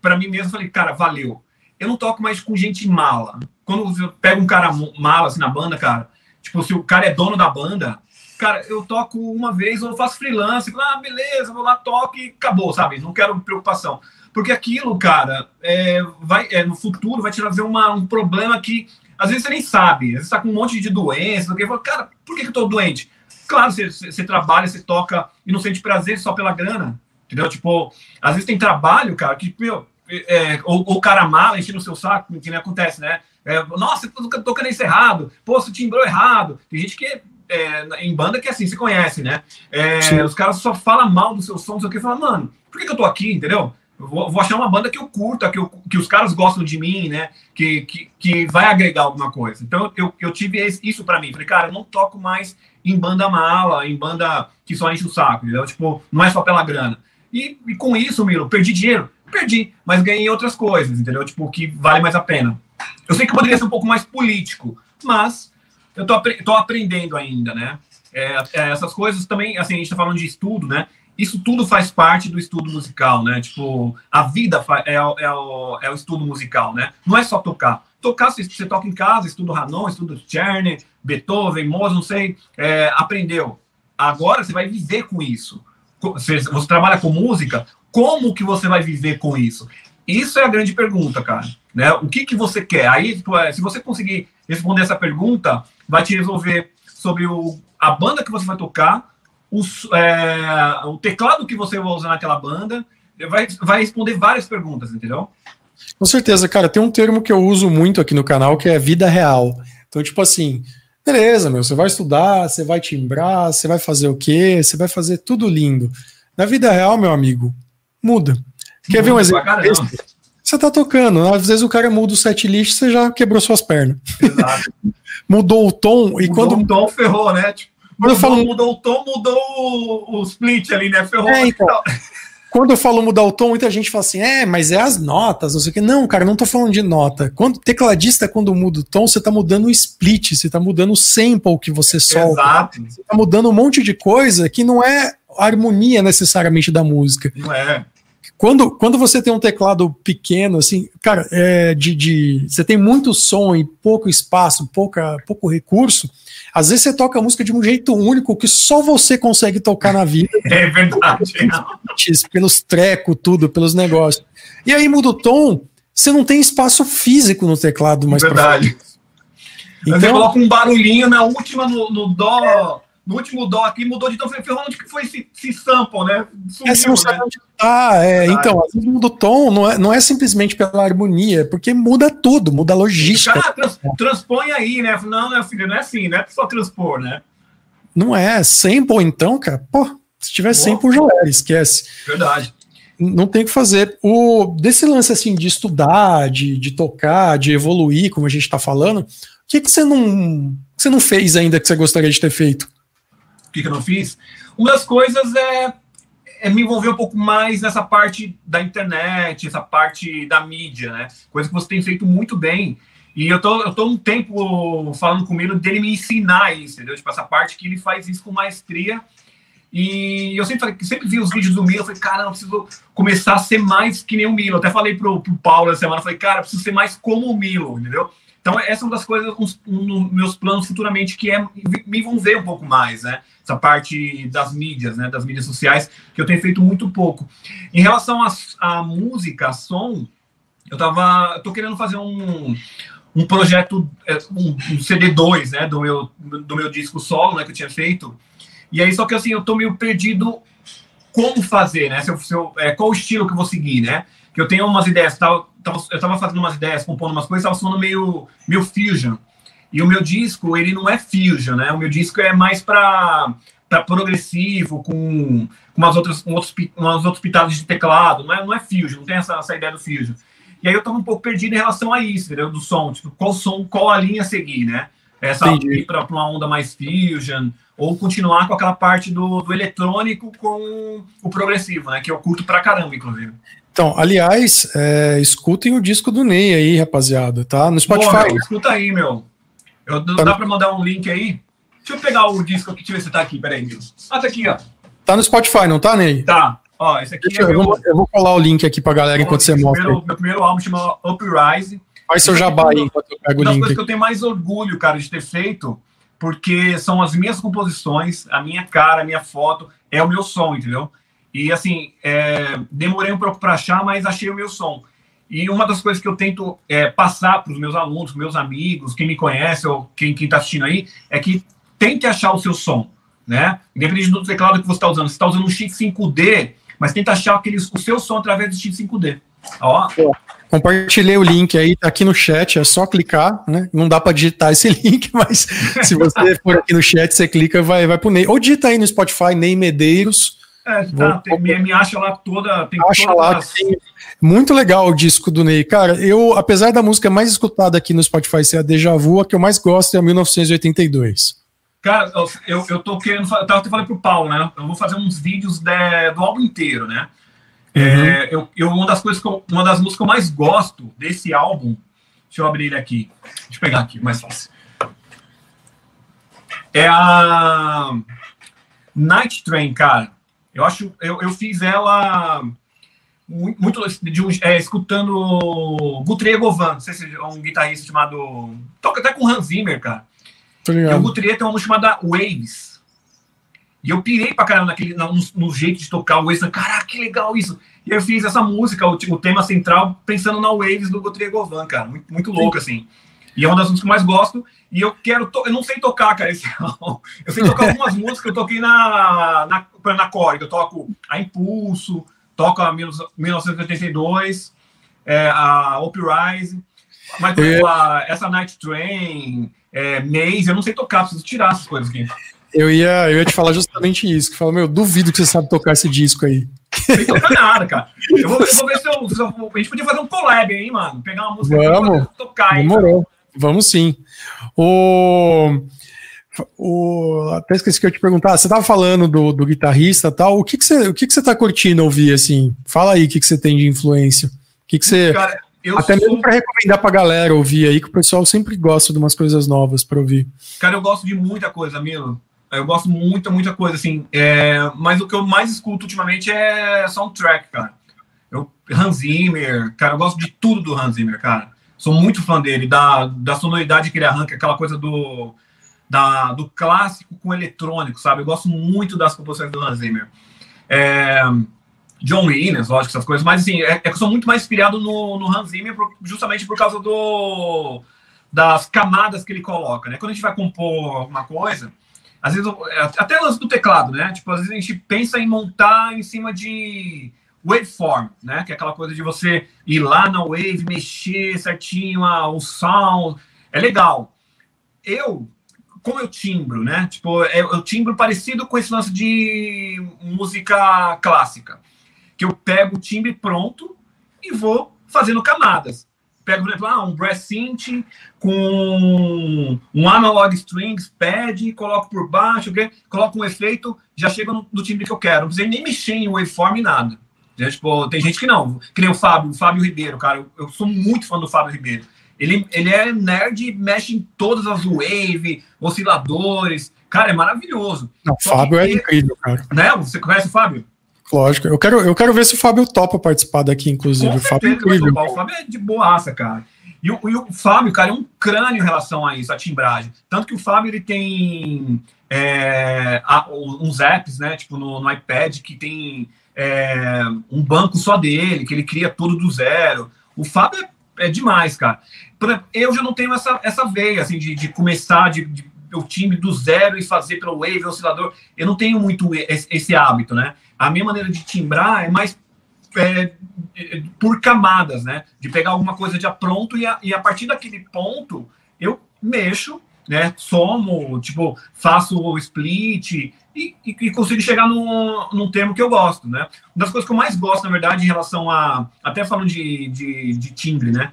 para mim mesmo, falei, cara, valeu. Eu não toco mais com gente mala. Quando eu pego um cara mala assim na banda, cara, tipo, se o cara é dono da banda, cara, eu toco uma vez ou faço freelance, ah, beleza, vou lá, toco e acabou, sabe? Não quero preocupação. Porque aquilo, cara, é, vai, é, no futuro vai te trazer uma, um problema que às vezes você nem sabe. Às vezes você tá com um monte de doença, porque fala, cara, por que, que eu tô doente? Claro, você, você trabalha, você toca e não sente prazer só pela grana. Entendeu? Tipo, às vezes tem trabalho, cara, que, meu, é, ou, o cara mala enchendo o seu saco, que nem acontece, né? É, Nossa, tô tocando isso errado, pô, você timbrou errado. Tem gente que é, em banda que é assim, se conhece, né? É, os caras só falam mal do seu som, não sei o que, fala, mano, por que, que eu tô aqui, entendeu? Eu vou, vou, achar uma banda que eu curta, que, eu, que os caras gostam de mim, né? Que, que, que vai agregar alguma coisa. Então eu, eu tive isso para mim. Falei, cara, eu não toco mais em banda mala, em banda que só enche o saco, entendeu? Tipo, não é só pela grana. E, e com isso, Milo, perdi dinheiro? Perdi, mas ganhei outras coisas, entendeu? Tipo, que vale mais a pena. Eu sei que poderia ser um pouco mais político, mas eu tô, tô aprendendo ainda, né? É, é, essas coisas também, assim, a gente tá falando de estudo, né? Isso tudo faz parte do estudo musical, né? Tipo, a vida é, é, o, é o estudo musical, né? Não é só tocar. Tocar, você, você toca em casa, estuda Hanon, estuda Czerny, Beethoven, Mozart, não sei, é, aprendeu. Agora você vai viver com isso. Você, você trabalha com música, como que você vai viver com isso? Isso é a grande pergunta, cara. Né? O que, que você quer? Aí, é, se você conseguir responder essa pergunta, vai te resolver sobre o, a banda que você vai tocar, os, é, o teclado que você vai usar naquela banda, vai, vai responder várias perguntas, entendeu? Com certeza, cara. Tem um termo que eu uso muito aqui no canal que é vida real. Então, tipo assim, beleza, meu, você vai estudar, você vai timbrar, você vai fazer o quê? Você vai fazer tudo lindo. Na vida real, meu amigo, muda. Quer ver um exemplo? Você tá tocando, às vezes o cara muda o set list, você já quebrou suas pernas. Exato. Mudou o tom e mudou quando. o tom ferrou, né? Tipo, quando mudou, eu falo... mudou o tom, mudou o, o split ali, né? Ferrou. É, então, quando eu falo mudar o tom, muita gente fala assim: é, mas é as notas, não sei o que. Não, cara, não tô falando de nota. Quando tecladista, quando muda o tom, você tá mudando o split, você tá mudando o sample que você solta. Exato. Você tá mudando um monte de coisa que não é harmonia necessariamente da música. Não é. Quando, quando você tem um teclado pequeno, assim, cara, é, de, de, você tem muito som e pouco espaço, pouca, pouco recurso, às vezes você toca a música de um jeito único que só você consegue tocar na vida. É verdade. Pelos trecos, tudo, pelos negócios. E aí muda o tom, você não tem espaço físico no teclado mais Verdade. Então, você coloca um barulhinho na última, no, no dó no último dó aqui mudou de tom. Falei, onde que foi esse, sample, né? Sumiu, é, você não sabe né? onde tá. É, então, às vezes muda o tom, não é, não é simplesmente pela harmonia, é porque muda tudo, muda a logística. Cara, trans, transpõe aí, né? Não, meu filho, não é assim, não é só transpor, né? Não é. Sample, então, cara, pô, se tiver sample já era, esquece. Verdade. Não tem o que fazer. O, desse lance assim de estudar, de, de tocar, de evoluir, como a gente está falando, o que, que você não, você não fez ainda que você gostaria de ter feito? Que, que eu não fiz? Uma das coisas é, é me envolver um pouco mais nessa parte da internet, essa parte da mídia, né? Coisa que você tem feito muito bem. E eu tô, eu tô um tempo falando com o Milo dele me ensinar isso, entendeu? Tipo, essa parte que ele faz isso com maestria. E eu sempre, falei, sempre vi os vídeos do Milo, eu falei, cara, eu preciso começar a ser mais que nem o Milo. Até falei pro, pro Paulo essa semana, falei, cara, preciso ser mais como o Milo, entendeu? Então, essa é uma das coisas, um, dos meus planos futuramente, que é me envolver um pouco mais, né? Essa parte das mídias, né, das mídias sociais, que eu tenho feito muito pouco. Em relação à música, a som, eu tava, tô querendo fazer um, um projeto, é, um, um CD2, né, do meu, do meu disco solo, né, que eu tinha feito, e aí, só que assim, eu tô meio perdido como fazer, né, se eu, se eu, é, qual o estilo que eu vou seguir, né, que eu tenho umas ideias, tava, tava, eu tava fazendo umas ideias, compondo umas coisas, tava soando meio, meio fusion, e o meu disco, ele não é fusion, né? O meu disco é mais para progressivo, com, com umas outras, um outros, umas outros pitadas de teclado, não é, não é Fusion, não tem essa, essa ideia do Fusion. E aí eu estava um pouco perdido em relação a isso, entendeu? Do som, tipo, qual som, qual a linha seguir, né? Essa ir para uma onda mais Fusion, ou continuar com aquela parte do, do eletrônico com o progressivo, né? Que eu curto pra caramba, inclusive. Então, aliás, é, escutem o disco do Ney aí, rapaziada, tá? No Spotify. Pô, meu, escuta aí, meu. Eu, tá dá para mandar um link aí? Deixa eu pegar o disco aqui, deixa eu ver se tá aqui, peraí, meu. Ah, tá aqui, ó. Tá no Spotify, não tá, Ney? Tá. Ó, esse aqui é eu, meu... vou, eu vou colar o link aqui pra galera enquanto você mostra. Primeiro, meu primeiro álbum chama Uprise. Faz seu jabá aí enquanto eu pego o link. Uma das coisas que eu tenho mais orgulho, cara, de ter feito, porque são as minhas composições, a minha cara, a minha foto, é o meu som, entendeu? E assim, é, demorei um pouco para achar, mas achei o meu som. E uma das coisas que eu tento é, passar para os meus alunos, meus amigos, quem me conhece ou quem está assistindo aí, é que tente achar o seu som, né? Independente do teclado que você está usando. Você está usando um chip 5D, mas tenta achar aquele, o seu som através do chip 5D. Ó. Compartilhei o link aí, tá aqui no chat, é só clicar, né? Não dá para digitar esse link, mas se você for aqui no chat, você clica, vai, vai pro Ney. Ou digita aí no Spotify, Ney Medeiros. É, tá, tem, me, me, acha lá toda. Tem acha lá, as... tem, muito legal o disco do Ney. Cara, eu, apesar da música mais escutada aqui no Spotify ser a Deja Vu, a que eu mais gosto é a 1982. Cara, eu, eu tô querendo. Eu tava falando pro Paulo, né? Eu vou fazer uns vídeos de, do álbum inteiro, né? É, uhum. É, eu, eu, uma das coisas que eu, uma das músicas que eu mais gosto desse álbum. Deixa eu abrir ele aqui. Deixa eu pegar aqui, mais fácil. É a Night Train, cara. Eu acho. Eu, eu fiz ela muito de um, é, escutando Guthrie Govan, não sei se é um guitarrista chamado. Toca até com Hans Zimmer, cara. E o Guthrie tem uma música chamada Waves. E eu pirei pra caramba naquele, no, no jeito de tocar o Waves. Caraca, que legal isso. E eu fiz essa música, o, o tema central, pensando na Waves do Guthrie Govan, cara. Muito, muito louco, assim. E é uma das músicas que eu mais gosto. E eu quero. Eu não sei tocar, cara, esse Eu sei tocar algumas músicas que eu toquei na, na, na Core. Eu toco a Impulso, toco a 1982, é, a Uprise. Mas, por exemplo, a, essa Night Train, é, Maze, eu não sei tocar, preciso tirar essas coisas aqui. Eu ia, eu ia te falar justamente isso, que fala, meu, duvido que você sabe tocar esse disco aí. Não sei tocar nada, cara. Eu vou, eu vou ver se eu, se eu, A gente podia fazer um collab aí, mano. Pegar uma música Vamos. tocar aí. Demorou. Vamos sim. O, o, até esqueci que eu te perguntar. Você estava falando do, do guitarrista tal. O que, que você, o que, que você tá curtindo ouvir assim? Fala aí o que, que você tem de influência. O que, que você. Cara, até sou... mesmo para recomendar para galera ouvir aí, que o pessoal sempre gosta de umas coisas novas para ouvir. Cara, eu gosto de muita coisa, Milo. Eu gosto muita, muita coisa, assim. É, mas o que eu mais escuto ultimamente é soundtrack, cara. Eu, Hans Zimmer, cara, eu gosto de tudo do Hans Zimmer, cara sou muito fã dele, da, da sonoridade que ele arranca, aquela coisa do, da, do clássico com eletrônico, sabe? Eu gosto muito das composições do Hans Zimmer. É, John Williams, lógico, essas coisas, mas assim, é, é que eu sou muito mais inspirado no, no Hans Zimmer justamente por causa do, das camadas que ele coloca, né? Quando a gente vai compor alguma coisa, às vezes, até lance do teclado, né? Tipo, às vezes a gente pensa em montar em cima de waveform, né? Que é aquela coisa de você ir lá na wave, mexer certinho ah, o sound. É legal. Eu, como eu timbro, né? Tipo, é, eu timbro parecido com esse lance de música clássica. Que eu pego o timbre pronto e vou fazendo camadas. Pego, por exemplo, ah, um brass synth com um analog strings, pad, coloco por baixo, coloco um efeito, já chega no, no timbre que eu quero. Não precisa nem mexer em waveform nada. Né? Tipo, tem gente que não, que nem o Fábio, o Fábio Ribeiro, cara. Eu, eu, sou muito fã do Fábio Ribeiro. Ele, ele é nerd e mexe em todas as wave, osciladores. Cara, é maravilhoso. Não, o Fábio é incrível, cara. Né? Você conhece o Fábio? Lógico. Eu quero, eu quero ver se o Fábio topa participar daqui, inclusive. Com o Fábio é incrível. O Fábio é de boaça, cara. E o, e o, Fábio, cara, é um crânio em relação a isso, a timbragem. Tanto que o Fábio, ele tem é, a, uns apps, né, tipo no, no iPad, que tem é, um banco só dele, que ele cria tudo do zero. O Fábio é, é demais, cara. Eu já não tenho essa, essa veia, assim, de, de começar de, de, o time do zero e fazer pelo wave, oscilador. Eu não tenho muito esse, esse hábito, né? A minha maneira de timbrar é mais é, é, por camadas, né? De pegar alguma coisa já pronto e a, e a partir daquele ponto eu mexo né? Somo, tipo, faço o split e, e, e, consigo chegar num, num termo que eu gosto, né? Uma das coisas que eu mais gosto, na verdade, em relação a. Até falando de, de, de timbre, né?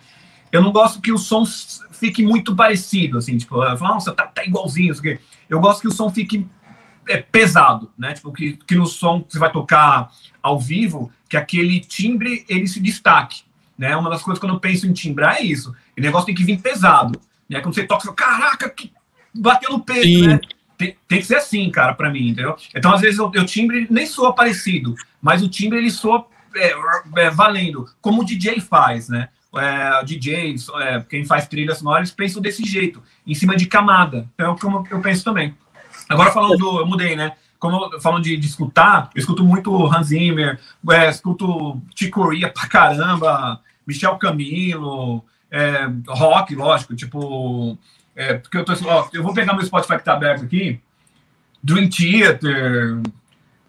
Eu não gosto que o som fique muito parecido, assim, tipo, nossa, tá, tá igualzinho, isso aqui. Eu gosto que o som fique é, pesado, né? Tipo, que, que no som que você vai tocar ao vivo, que aquele timbre ele se destaque. Né? Uma das coisas quando eu penso em timbrar é isso. O negócio tem que vir pesado. Né? Quando você toca, você fala, caraca, que bateu no peito, Sim. né? Tem, tem, que ser assim, cara, para mim, entendeu? Então, às vezes, o, o timbre nem soa parecido, mas o timbre ele soa é, é, valendo, como o DJ faz, né? É, DJs, é, quem faz trilhas sonoras, pensam desse jeito, em cima de camada. Então, é como eu penso também. Agora, falando do. Eu mudei, né? Como falando de, de escutar, eu escuto muito Hans Zimmer, é, escuto Ticoria pra caramba, Michel Camilo, é, rock, lógico, tipo. É, porque eu tô. Ó, eu vou pegar meu Spotify que tá aberto aqui. Dream Theater,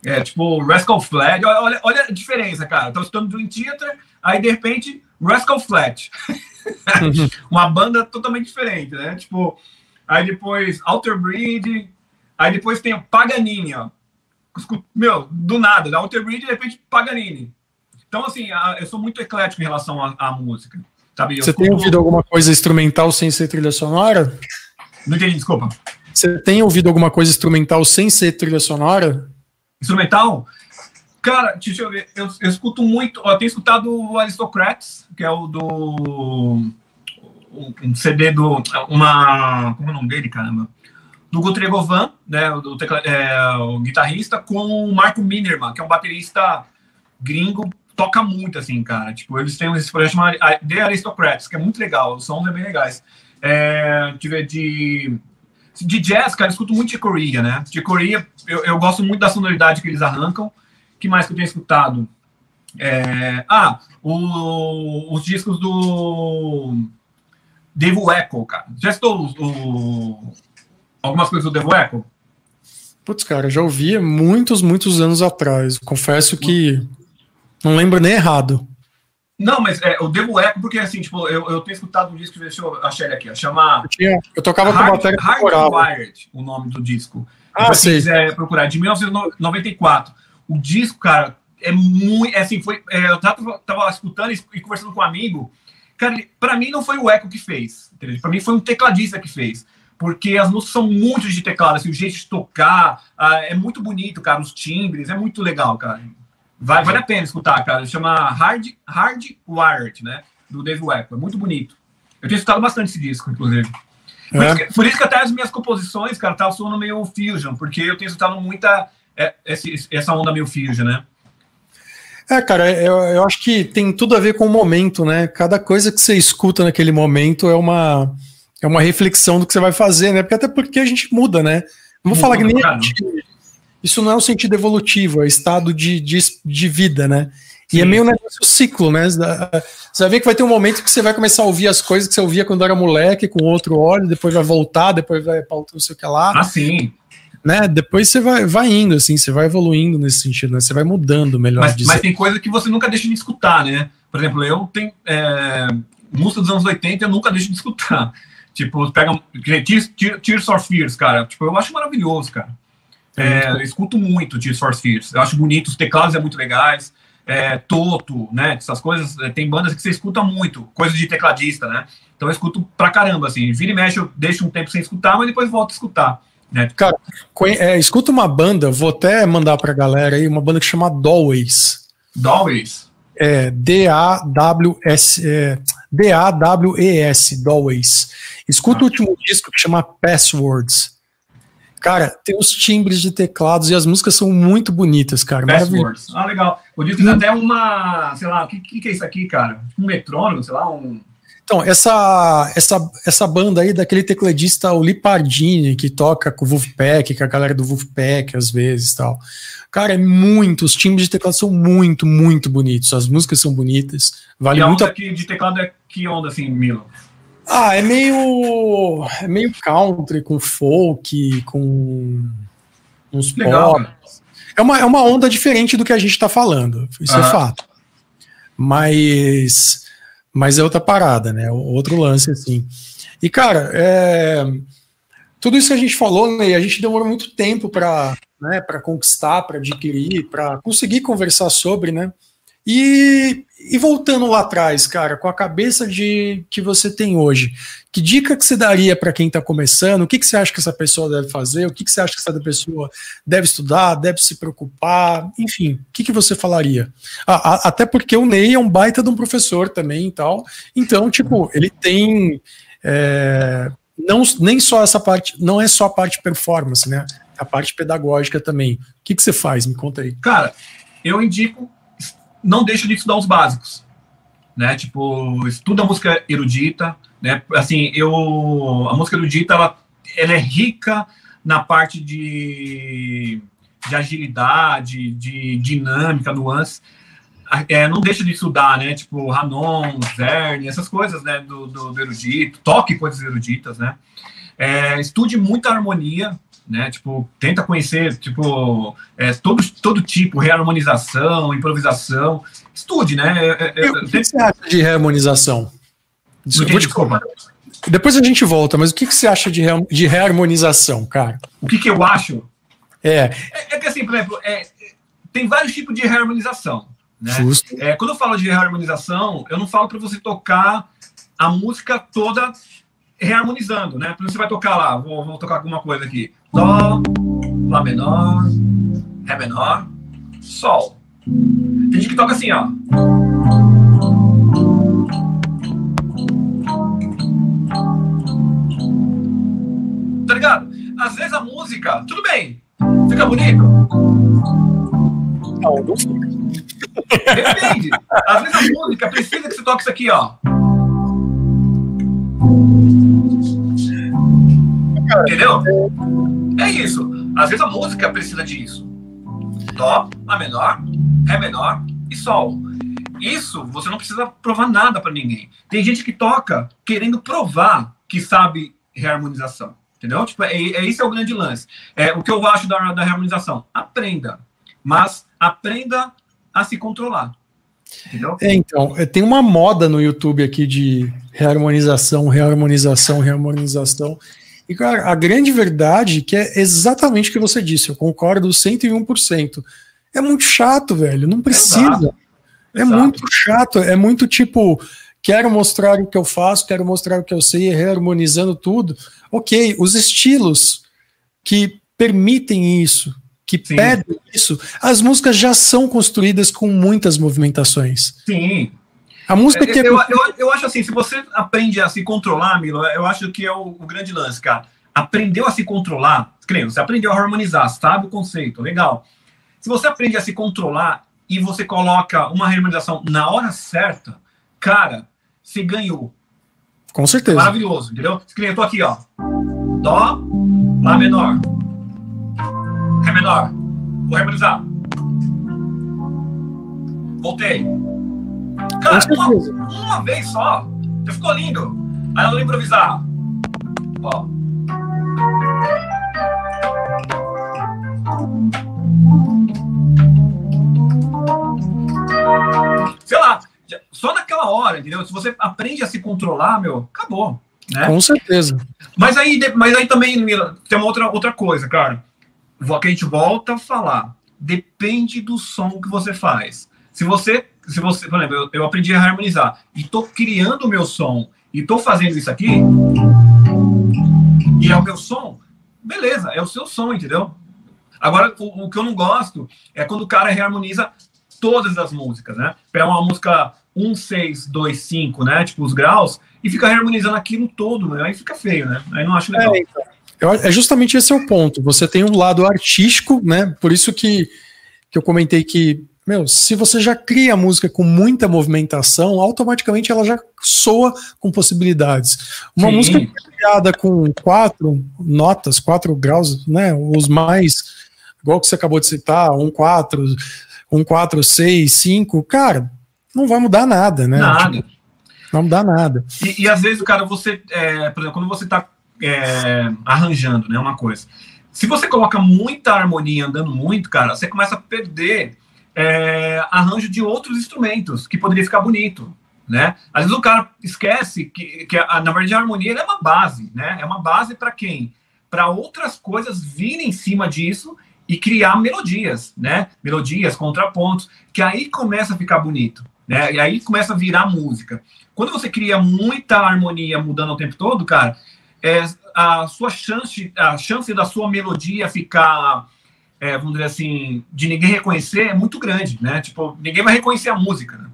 é, tipo, Rascal Flat. Olha, olha a diferença, cara. Eu tô escutando Dream Theater, aí de repente, Rascal Flat. Uma banda totalmente diferente, né? Tipo, aí depois Alter Bridge, aí depois tem o Paganini, ó. Meu, do nada, da Alter Bridge, de repente, Paganini. Então, assim, eu sou muito eclético em relação à, à música. Sabe? Você tem ouvido alguma coisa instrumental sem ser trilha sonora? Não entendi, desculpa. Você tem ouvido alguma coisa instrumental sem ser trilha sonora? Instrumental? Cara, deixa eu ver. Eu, eu escuto muito. Ó, eu tenho escutado o Aristocrats, que é o do. Um CD do. Uma. Como é o nome dele, caramba? Do Guthrie Govan, né? Do tecla, é, o guitarrista, com o Marco Minerman, que é um baterista gringo toca muito, assim, cara. Tipo, eles têm esse projeto chamado The Aristocrats, que é muito legal, os sons é bem legais. É, de, de, de jazz, cara, eu escuto muito de Coreia, né? De Coreia, eu, eu gosto muito da sonoridade que eles arrancam. que mais que eu tenho escutado? É, ah, o, os discos do Devo Echo, cara. Já estou o, algumas coisas do Devo Echo? Putz, cara, já ouvi muitos, muitos anos atrás. Confesso que não lembro nem errado. Não, mas é, eu devo eco porque, assim, tipo, eu, eu tenho escutado um disco, deixa eu achar ele aqui, chama... Eu, tinha, eu tocava Hard, com bateria Hardwired, o nome do disco. Ah, se quiser procurar, de 1994. O disco, cara, é muito, é assim, foi, é, eu tava, tava escutando e, conversando com um amigo, cara, para mim não foi o Eco que fez, para mim foi um tecladista que fez, porque as músicas são muito de teclado, assim, o jeito de tocar, ah, é muito bonito, cara, os timbres, é muito legal, cara. Vai, vale a pena escutar, cara. Chama Hard, Hard Wired, né? Do Dave Weckl. É muito bonito. Eu tenho escutado bastante esse disco, inclusive. Por, é. isso que, por, isso que, até as minhas composições, cara, tá soando meio fusion, porque eu tenho escutado muita é, essa onda meio fusion, né? É, cara, eu, eu acho que tem tudo a ver com o momento, né? Cada coisa que você escuta naquele momento é uma, é uma reflexão do que você vai fazer, né? Porque até porque a gente muda, né? Não vou falar que nem a gente, isso não é um sentido evolutivo, é estado de, de, de vida, né? E é meio um negócio ciclo, né? Você vai ver que vai ter um momento que você vai começar a ouvir as coisas que você ouvia quando era moleque, com outro olho, depois vai voltar, depois vai para outro não sei o que lá. Ah, sim. Né? Depois você vai, vai indo, assim, você vai evoluindo nesse sentido, né? Você vai mudando, melhor mas, dizer. Mas tem coisa que você nunca deixa de escutar, né? Por exemplo, eu tenho é, música dos anos 80 eu nunca deixo de escutar. Tipo, pega Tears, Tears for Fears, cara. Tipo, eu acho maravilhoso, cara. É, eu escuto muito Tears for Fears. Eu acho bonito, os teclados é muito legais. É, Toto, né? Essas coisas. É, tem bandas que você escuta muito, coisa de tecladista, né? Então eu escuto pra caramba, assim. Vira e mexe, eu deixo um tempo sem escutar, mas depois volto a escutar. Né? Cara, é, escuta uma banda, vou até mandar pra galera aí, uma banda que chama Dawes. Dawes? É, D-A-W-S. É, D-A-W-E-S, Dawes. Escuta ah. o último disco que chama Passwords. Cara, tem os timbres de teclados e as músicas são muito bonitas, cara. Passwords. Ah, legal. O disco tem até uma, sei lá, o que, que, é isso aqui, cara? Um metrônomo, sei lá, um. Então, essa, essa, essa banda aí daquele tecladista, o Lipardini, que toca com o Wolfpack, com a galera do Wolfpack às vezes tal. Cara, é muito, os timbres de teclado são muito, muito bonitos. As músicas são bonitas. Vale e a muito. A... de teclado é que onda, assim, Milo? Ah, é meio. É meio country, com folk, com uns Legal, pop. É uma, é uma onda diferente do que a gente está falando. Isso uhum. é fato. Mas. Mas é outra parada, né? Outro lance, assim. E, cara, é, tudo isso que a gente falou, né, a gente demorou muito tempo para né, conquistar, para adquirir, para conseguir conversar sobre, né? E, e, voltando lá atrás, cara, com a cabeça de que você tem hoje, que dica que você daria para quem está começando? O que, que você acha que essa pessoa deve fazer? O que, que você acha que essa pessoa deve estudar, deve se preocupar? Enfim, o que, que você falaria? Ah, a, até porque o Ney é um baita de um professor também e tal. Então, tipo, ele tem. É, não, nem só essa parte, não é só a parte performance, né? A parte pedagógica também. O que, que você faz? Me conta aí. Cara, eu indico não deixa de estudar os básicos, né? Tipo, estuda música erudita, né? Assim, eu a música erudita ela, ela é rica na parte de, de agilidade, de dinâmica, nuances. É, não deixa de estudar, né? Tipo, Hanon, Verne, essas coisas, né? Do, do, do erudito, toque coisas eruditas, né? É, estude muita harmonia, né? Tipo, tenta conhecer, tipo, é, todo, todo tipo, reharmonização, improvisação. Estude, né? É, é, o que você acha de reharmonização? Desculpa, desculpa. Depois a gente volta, mas o que, que você acha de, re, de reharmonização, cara? O que, que eu acho? É. É, é que assim, por exemplo, é, tem vários tipos de reharmonização. Né? Justo. É, quando eu falo de reharmonização, eu não falo para você tocar a música toda reharmonizando, né? Você vai tocar lá, vou, vou tocar alguma coisa aqui. Dó, Lá menor, Ré menor, Sol. Tem gente que toca assim, ó. Tá ligado? Às vezes a música, tudo bem, fica bonito. Não, não fica. Depende. Às vezes a música precisa que você toque isso aqui, ó. Entendeu? É isso. Às vezes a música precisa disso. Dó, Lá menor, Ré menor e Sol. Isso você não precisa provar nada para ninguém. Tem gente que toca querendo provar que sabe reharmonização. Entendeu? Tipo, é, é, esse é o grande lance. É, o que eu acho da, da reharmonização? Aprenda. Mas aprenda a se controlar. Entendeu? É, então, é, tem uma moda no YouTube aqui de reharmonização, reharmonização, reharmonização. E, cara, a grande verdade é que é exatamente o que você disse, eu concordo 101%. É muito chato, velho, não precisa. Exato. É Exato. muito chato, é muito tipo, quero mostrar o que eu faço, quero mostrar o que eu sei, reharmonizando tudo. Ok, os estilos que permitem isso, que Sim. pedem isso, as músicas já são construídas com muitas movimentações. Sim, a música que é... eu, eu, eu, acho assim, se você aprende a se controlar, Milo, eu acho que é o, o grande lance, cara. Aprendeu a se controlar, creio, você aprendeu a harmonizar, sabe o conceito, legal. Se você aprende a se controlar e você coloca uma harmonização na hora certa, cara, você ganhou. Com certeza. Maravilhoso, entendeu? Eu tô aqui, ó. Dó, Lá menor. Ré menor. Vou harmonizar. Voltei. Cara, uma, uma, vez só. Já ficou lindo. Aí vou improvisar. Ó. Sei lá, só naquela hora, entendeu? Se você aprende a se controlar, meu, acabou. Né? Com certeza. Mas aí, mas aí também, tem uma outra, outra coisa, cara. Que a gente volta a falar. Depende do som que você faz. Se você se você, por exemplo, eu, eu aprendi a harmonizar e estou criando o meu som e estou fazendo isso aqui, e é o meu som, beleza, é o seu som, entendeu? Agora, o, o que eu não gosto é quando o cara reharmoniza todas as músicas, né? Pega uma música 1, 6, 2, 5, né? Tipo os graus, e fica reharmonizando aquilo todo, né? Aí fica feio, né? Aí não acho legal. É, então. é justamente esse é o ponto. Você tem um lado artístico, né? Por isso que, que eu comentei que meu, se você já cria música com muita movimentação, automaticamente ela já soa com possibilidades. Uma Sim. música criada com quatro notas, quatro graus, né? Os mais, igual que você acabou de citar, um quatro, um quatro, seis, cinco, cara, não vai mudar nada, né? Nada. Tipo, não mudar nada. E, e às vezes, cara, você, é, por exemplo, quando você está é, arranjando, né, uma coisa, se você coloca muita harmonia andando muito, cara, você começa a perder é, arranjo de outros instrumentos, que poderia ficar bonito. Né? Às vezes o cara esquece que, que a, na verdade a harmonia é uma base, né? É uma base para quem? para outras coisas virem em cima disso e criar melodias, né? Melodias, contrapontos, que aí começa a ficar bonito, né? E aí começa a virar música. Quando você cria muita harmonia mudando o tempo todo, cara, é, a sua chance, a chance da sua melodia ficar, é, vamos dizer assim, de ninguém reconhecer é muito grande, né? Tipo, ninguém vai reconhecer a música, né?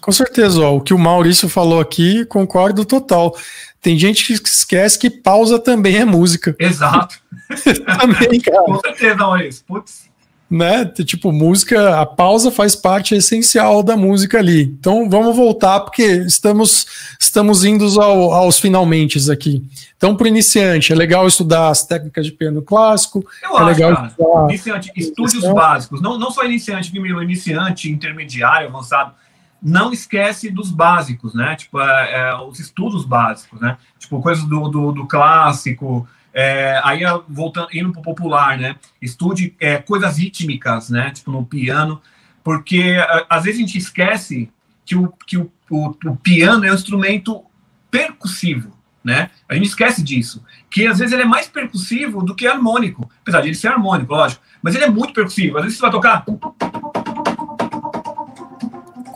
Com certeza, ó, o que o Maurício falou aqui, concordo total. Tem gente que esquece que pausa também é música. Exato. também, cara. Com certeza, Maurício. Putz né? Tipo, música, a pausa faz parte essencial da música ali. Então vamos voltar, porque estamos, estamos indo ao, aos finalmente aqui. Então, para o iniciante, é legal estudar as técnicas de piano clássico. Eu é acho, legal cara. Estudar iniciante, estude os básicos. Não, não só iniciante, iniciante, intermediário, avançado. Não esquece dos básicos, né? Tipo, é, é, os estudos básicos, né? Tipo, coisas do, do, do clássico, é, aí, voltando, indo para o popular, né? Estude é, coisas rítmicas, né? Tipo no piano, porque às vezes a gente esquece que o, que o, o, o piano é um instrumento percussivo, né? A gente esquece disso, que às vezes ele é mais percussivo do que harmônico, apesar de ele ser harmônico, lógico, mas ele é muito percussivo. Às vezes você vai tocar.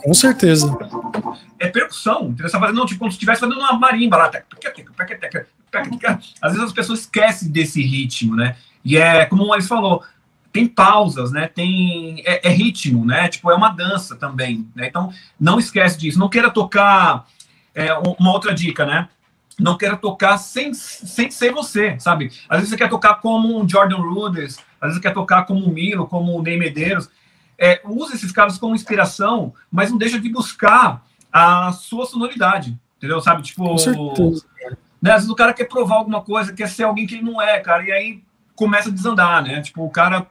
Com certeza. É percussão. Você está fazendo, não, tipo, como se estivesse fazendo uma marimba lá. Às vezes as pessoas esquecem desse ritmo, né? E é, como o falou, tem pausas, né? Tem é, é, ritmo, né? Tipo, é uma dança também, né? Então, não esquece disso. Não queira tocar é, uma outra dica, né? Não queira tocar sem, sem ser você, sabe? Às vezes você quer tocar como um Jordan Rudess, às vezes você quer tocar como o Milo, como o Ney Medeiros. É, use esses caras como inspiração, mas não deixa de buscar a sua sonoridade, entendeu? Sabe? Tipo. Né? Às vezes o cara quer provar alguma coisa, quer ser alguém que ele não é, cara, e aí começa a desandar, né? Tipo, o cara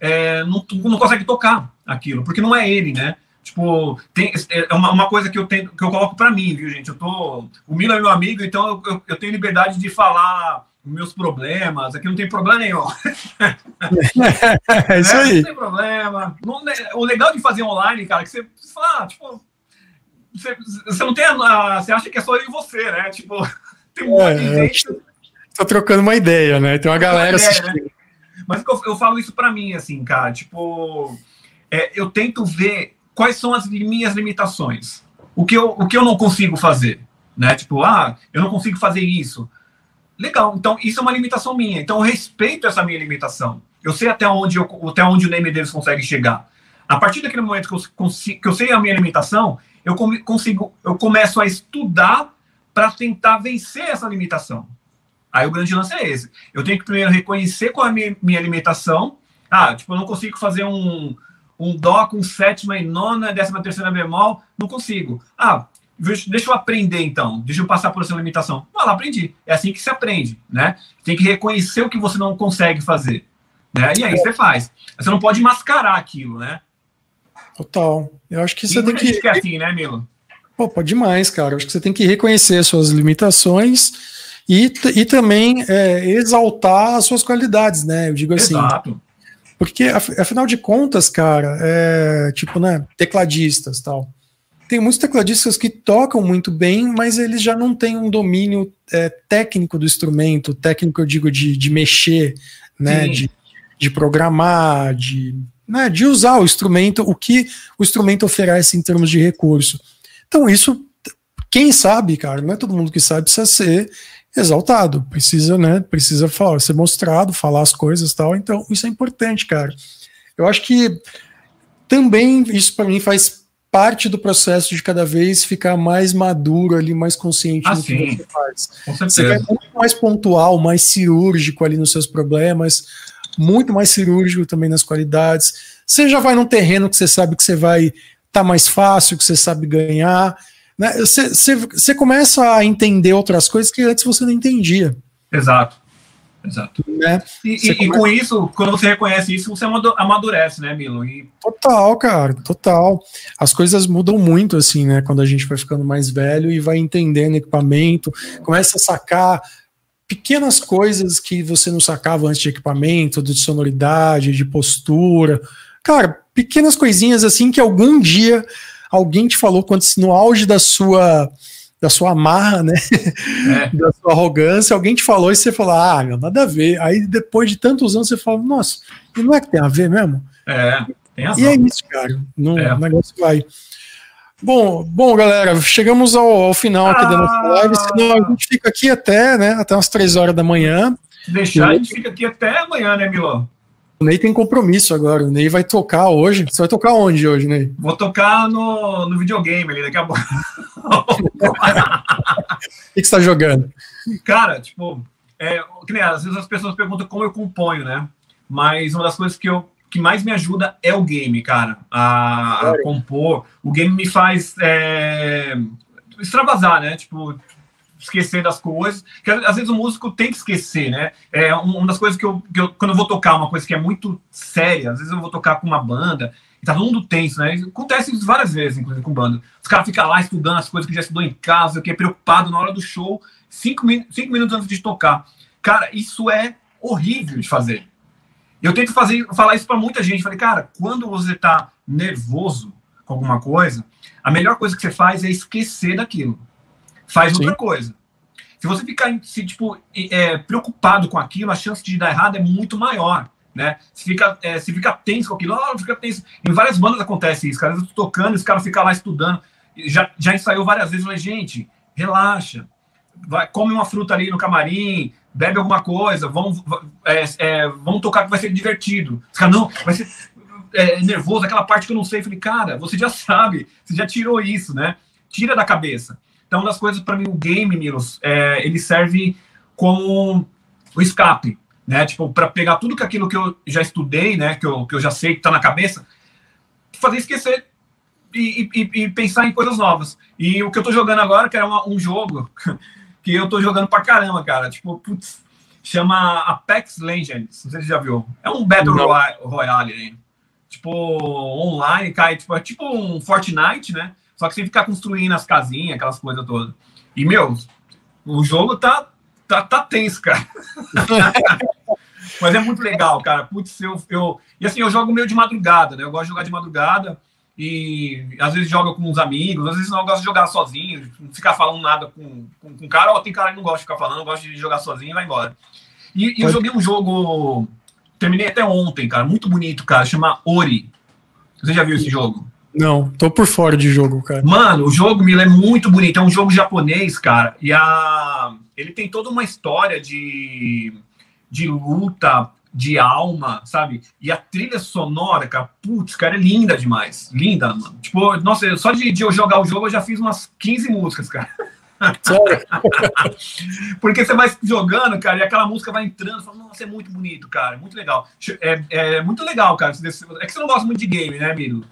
é, não, não consegue tocar aquilo, porque não é ele, né? Tipo, tem, é uma, uma coisa que eu, tenho, que eu coloco para mim, viu, gente? Eu tô. O Milo é meu amigo, então eu, eu, eu tenho liberdade de falar meus problemas. Aqui não tem problema nenhum. É isso aí. Não tem problema. Não, o legal de fazer online, cara, é que você fala, ah, tipo, você, você não tem. A, você acha que é só eu e você, né? Tipo. Tem um é, gente. Tô trocando uma ideia, né? Tem uma galera ideia, assistindo. Né? Mas eu, eu, falo isso para mim, assim, cara. Tipo, é, eu tento ver quais são as minhas limitações. O que, eu, o que eu não consigo fazer, né? Tipo, ah, eu não consigo fazer isso. Legal, então isso é uma limitação minha. Então eu respeito essa minha limitação. Eu sei até onde, eu, até onde o Ney Medeiros consegue chegar. A partir daquele momento que eu, consigo, que eu sei a minha limitação, eu consigo, eu começo a estudar para tentar vencer essa limitação. Aí o grande lance é esse. Eu tenho que primeiro reconhecer qual é a minha, minha limitação. Ah, tipo, eu não consigo fazer um, um dó com sétima e nona, décima terceira bemol, não consigo. Ah, deixa eu aprender então, deixa eu passar por essa limitação. Ah, lá, aprendi. É assim que se aprende, né? Tem que reconhecer o que você não consegue fazer, né? E aí você faz. Você não pode mascarar aquilo, né? Total. Eu acho que você tem que... que é assim, né, Milo? Pode demais, cara. Acho que você tem que reconhecer suas limitações e, e também é, exaltar as suas qualidades, né? Eu digo assim. Exato. Porque, afinal de contas, cara, é, tipo, né, tecladistas tal. Tem muitos tecladistas que tocam muito bem, mas eles já não têm um domínio é, técnico do instrumento, técnico, eu digo, de, de mexer, né, de, de programar, de, né, de usar o instrumento, o que o instrumento oferece em termos de recurso. Então, isso, quem sabe, cara, não é todo mundo que sabe, precisa ser exaltado, precisa, né, precisa falar, ser mostrado, falar as coisas tal. Então, isso é importante, cara. Eu acho que também isso para mim faz parte do processo de cada vez ficar mais maduro ali, mais consciente ah, do sim. que você faz. Você vai muito mais pontual, mais cirúrgico ali nos seus problemas, muito mais cirúrgico também nas qualidades. Você já vai num terreno que você sabe que você vai tá mais fácil, que você sabe ganhar. Né? Você, você, você começa a entender outras coisas que antes você não entendia. Exato. Exato. Né? E, e, começa... e, com isso, quando você reconhece isso, você amadurece, né, Milo? E... Total, cara, total. As coisas mudam muito, assim, né? Quando a gente vai ficando mais velho e vai entendendo equipamento, começa a sacar pequenas coisas que você não sacava antes de equipamento, de sonoridade, de postura. Cara, pequenas coisinhas assim que algum dia alguém te falou quando no auge da sua da sua amarra, né? É. da sua arrogância, alguém te falou e você falou, ah, meu, nada a ver. Aí depois de tantos anos você fala, nossa, não é que tem a ver mesmo? É, tem razão. E é isso, cara. Não, é. O negócio vai. Bom, bom, galera, chegamos ao, ao final aqui ah, da nossa ah. live, senão a gente fica aqui até, né, até umas três horas da manhã. Se deixar, a gente fica aqui até amanhã, né, Milão? O Ney tem compromisso agora. O Ney vai tocar hoje. Você vai tocar onde hoje, Ney? Vou tocar no, no videogame ali daqui a pouco. o que, você tá jogando? Cara, tipo, é, que nem, às vezes as pessoas perguntam como eu componho, né? Mas uma das coisas que eu que mais me ajuda é o game, cara, a, a compor. O game me faz é, extravasar, né? Tipo, esquecer das coisas. Que às vezes o músico tem que esquecer, né? É uma das coisas que eu, que eu, quando eu vou tocar uma coisa que é muito séria, às vezes eu vou tocar com uma banda e tá todo mundo tenso, né? Acontece isso várias vezes, inclusive com banda. Os caras ficam lá estudando as coisas que já estudou em casa, que é preocupado na hora do show, cinco, cinco minutos antes de tocar. Cara, isso é horrível de fazer. Eu tento fazer, falar isso para muita gente. Falei, cara, quando você tá nervoso com alguma coisa, a melhor coisa que você faz é esquecer daquilo faz Sim. outra coisa. Se você ficar se, tipo, é, preocupado com aquilo, a chance de dar errado é muito maior. Né? Se fica, é, se fica tenso com aquilo, oh, fica tenso. Em várias bandas acontece isso, cara. Eu tô tocando, esse cara fica lá estudando. Já, já ensaiou várias vezes, falei, gente, relaxa. Vai, come uma fruta ali no camarim, bebe alguma coisa, vamos, é, é, vamos tocar que vai ser divertido. Os caras, não, vai ser é, nervoso, aquela parte que eu não sei. Eu falei, cara, você já sabe, você já tirou isso, né? Tira da cabeça. Então, das coisas, para mim, o game, Milos, é, ele serve como o escape, né? Tipo, para pegar tudo que aquilo que eu já estudei, né? Que eu, que eu já sei que está na cabeça, fazer esquecer e, e, e, pensar em coisas novas. E o que eu estou jogando agora, que é uma, um jogo que eu estou jogando pra caramba, cara. Tipo, putz, chama Apex Legends. Não sei se você já viu. É um Battle Royale, Royale Tipo, online, cai, tipo, é tipo um Fortnite, né? Só que sem ficar construindo as casinhas, aquelas coisas todas. E, meu, o jogo tá, tá, tá tenso, cara. Mas é muito legal, cara. Putz, eu, eu. E assim, eu jogo meio de madrugada, né? Eu gosto de jogar de madrugada. E às vezes joga com uns amigos, às vezes não gosto de jogar sozinho, não ficar falando nada com, com, com cara. Ó, tem cara que não gosta de ficar falando, eu gosto de jogar sozinho e vai embora. E, e eu joguei um jogo. Terminei até ontem, cara. Muito bonito, cara. Chama Ori. Você já viu esse jogo? Não, tô por fora de jogo, cara. Mano, o jogo, Mila, é muito bonito. É um jogo japonês, cara. E a... ele tem toda uma história de, de luta, de alma, sabe? E a trilha sonora, cara, putz, cara, é linda demais. Linda, mano. Tipo, nossa, só de, de eu jogar o jogo eu já fiz umas 15 músicas, cara. Porque você vai jogando, cara, e aquela música vai entrando, fala, nossa, é muito bonito, cara, muito legal. É, é muito legal, cara. É que você não gosta muito de game, né, amigo?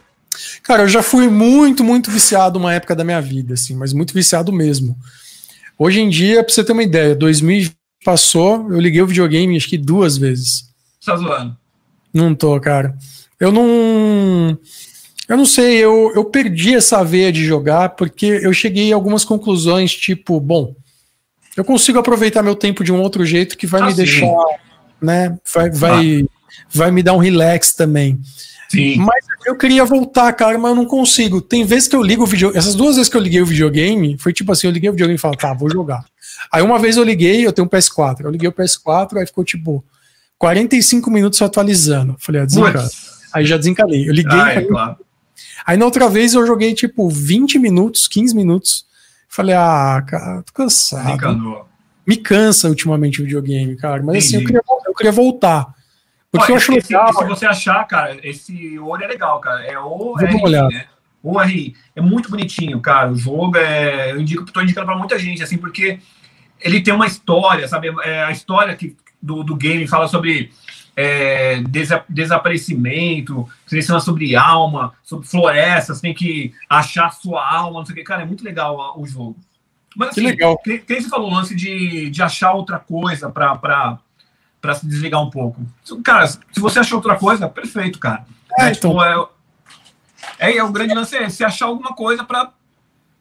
Cara, eu já fui muito, muito viciado uma época da minha vida, assim, mas muito viciado mesmo. Hoje em dia, pra você ter uma ideia, 2000 passou, eu liguei o videogame acho que duas vezes. Tá zoando? Não tô, cara. Eu não. Eu não sei, eu, eu perdi essa veia de jogar porque eu cheguei a algumas conclusões, tipo, bom, eu consigo aproveitar meu tempo de um outro jeito que vai ah, me sim. deixar, né? Vai, vai, ah. vai me dar um relax também. Sim. Mas eu queria voltar, cara, mas eu não consigo. Tem vezes que eu ligo o videogame. Essas duas vezes que eu liguei o videogame, foi tipo assim: eu liguei o videogame e falei, tá, vou jogar. Aí uma vez eu liguei, eu tenho um PS4. Eu liguei o PS4, aí ficou tipo 45 minutos atualizando. Falei, ah, desencana. Aí já desencalei. Eu liguei. Ah, é, claro. Aí na outra vez eu joguei tipo 20 minutos, 15 minutos. Falei, ah, cara, tô cansado. Me cansa ultimamente o videogame, cara. Mas Entendi. assim, eu queria, eu queria voltar. Porque eu acho esse, legal. Se você achar, cara, esse olho é legal, cara. É o RI, né? O RI. É muito bonitinho, cara. O jogo é. Eu indico, tô indicando pra muita gente, assim, porque ele tem uma história, sabe? É a história que, do, do game fala sobre é, desa, desaparecimento, você ensina sobre alma, sobre florestas, tem que achar sua alma, não sei o que. Cara, é muito legal o jogo. Mas assim, que legal. Quem, quem você falou o lance de, de achar outra coisa para para se desligar um pouco. Cara, se você achou outra coisa, perfeito, cara. É, é tipo, então... é, é, é o grande lance é se achar alguma coisa para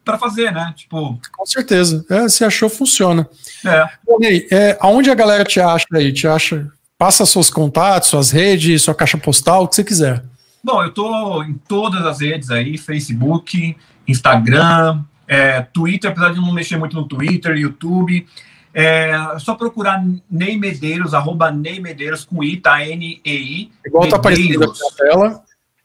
para fazer, né? Tipo. Com certeza. É, se achou, funciona. É. Aí, é, aonde a galera te acha aí? Te acha? Passa seus contatos, suas redes, sua caixa postal, o que você quiser. Bom, eu tô em todas as redes aí, Facebook, Instagram, É, Twitter, apesar de não mexer muito no Twitter, YouTube. É só procurar Ney Medeiros, arroba Ney Medeiros com I, tá? N-E-I. Igual tá aparecendo aqui na tela.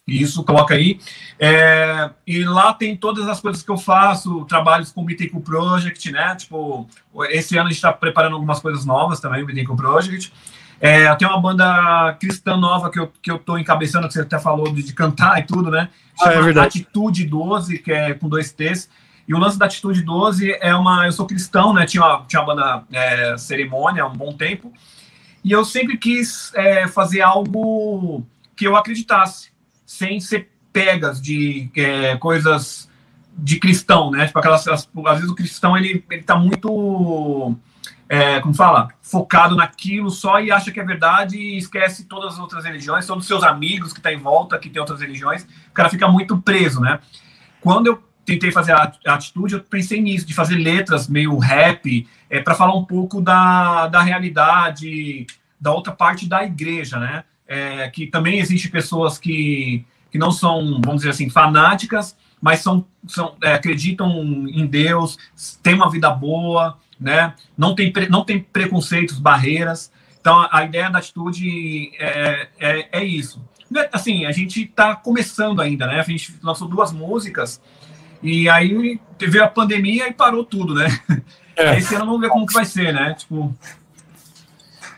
Isso, coloca aí. É, e lá tem todas as coisas que eu faço, trabalhos com o Bittencourt Project, né? Tipo, esse ano a gente está preparando algumas coisas novas também, o Bittencourt Project. É, tenho uma banda cristã nova que eu, que eu tô encabeçando, que você até falou de, de cantar e tudo, né? Ah, é verdade. Atitude 12, que é com dois T's. E o lance da Atitude 12 é uma. Eu sou cristão, né? Tinha uma, tinha uma banda é, cerimônia há um bom tempo. E eu sempre quis é, fazer algo que eu acreditasse, sem ser pegas de é, coisas de cristão, né? Tipo aquelas. Às vezes o cristão ele, ele tá muito. É, como fala? Focado naquilo só e acha que é verdade e esquece todas as outras religiões, todos os seus amigos que tá em volta, que tem outras religiões. O cara fica muito preso, né? Quando eu tentei fazer a atitude, eu pensei nisso, de fazer letras meio rap, é, para falar um pouco da, da realidade, da outra parte da igreja, né? É, que também existem pessoas que, que não são, vamos dizer assim, fanáticas, mas são, são é, acreditam em Deus, têm uma vida boa, né? Não tem, não tem preconceitos, barreiras. Então, a, ideia da atitude é, é, é isso. Assim, a gente está começando ainda, né? A gente lançou duas músicas, e aí teve a pandemia e parou tudo, né? É. Esse ano vamos ver como que vai ser, né? Tipo.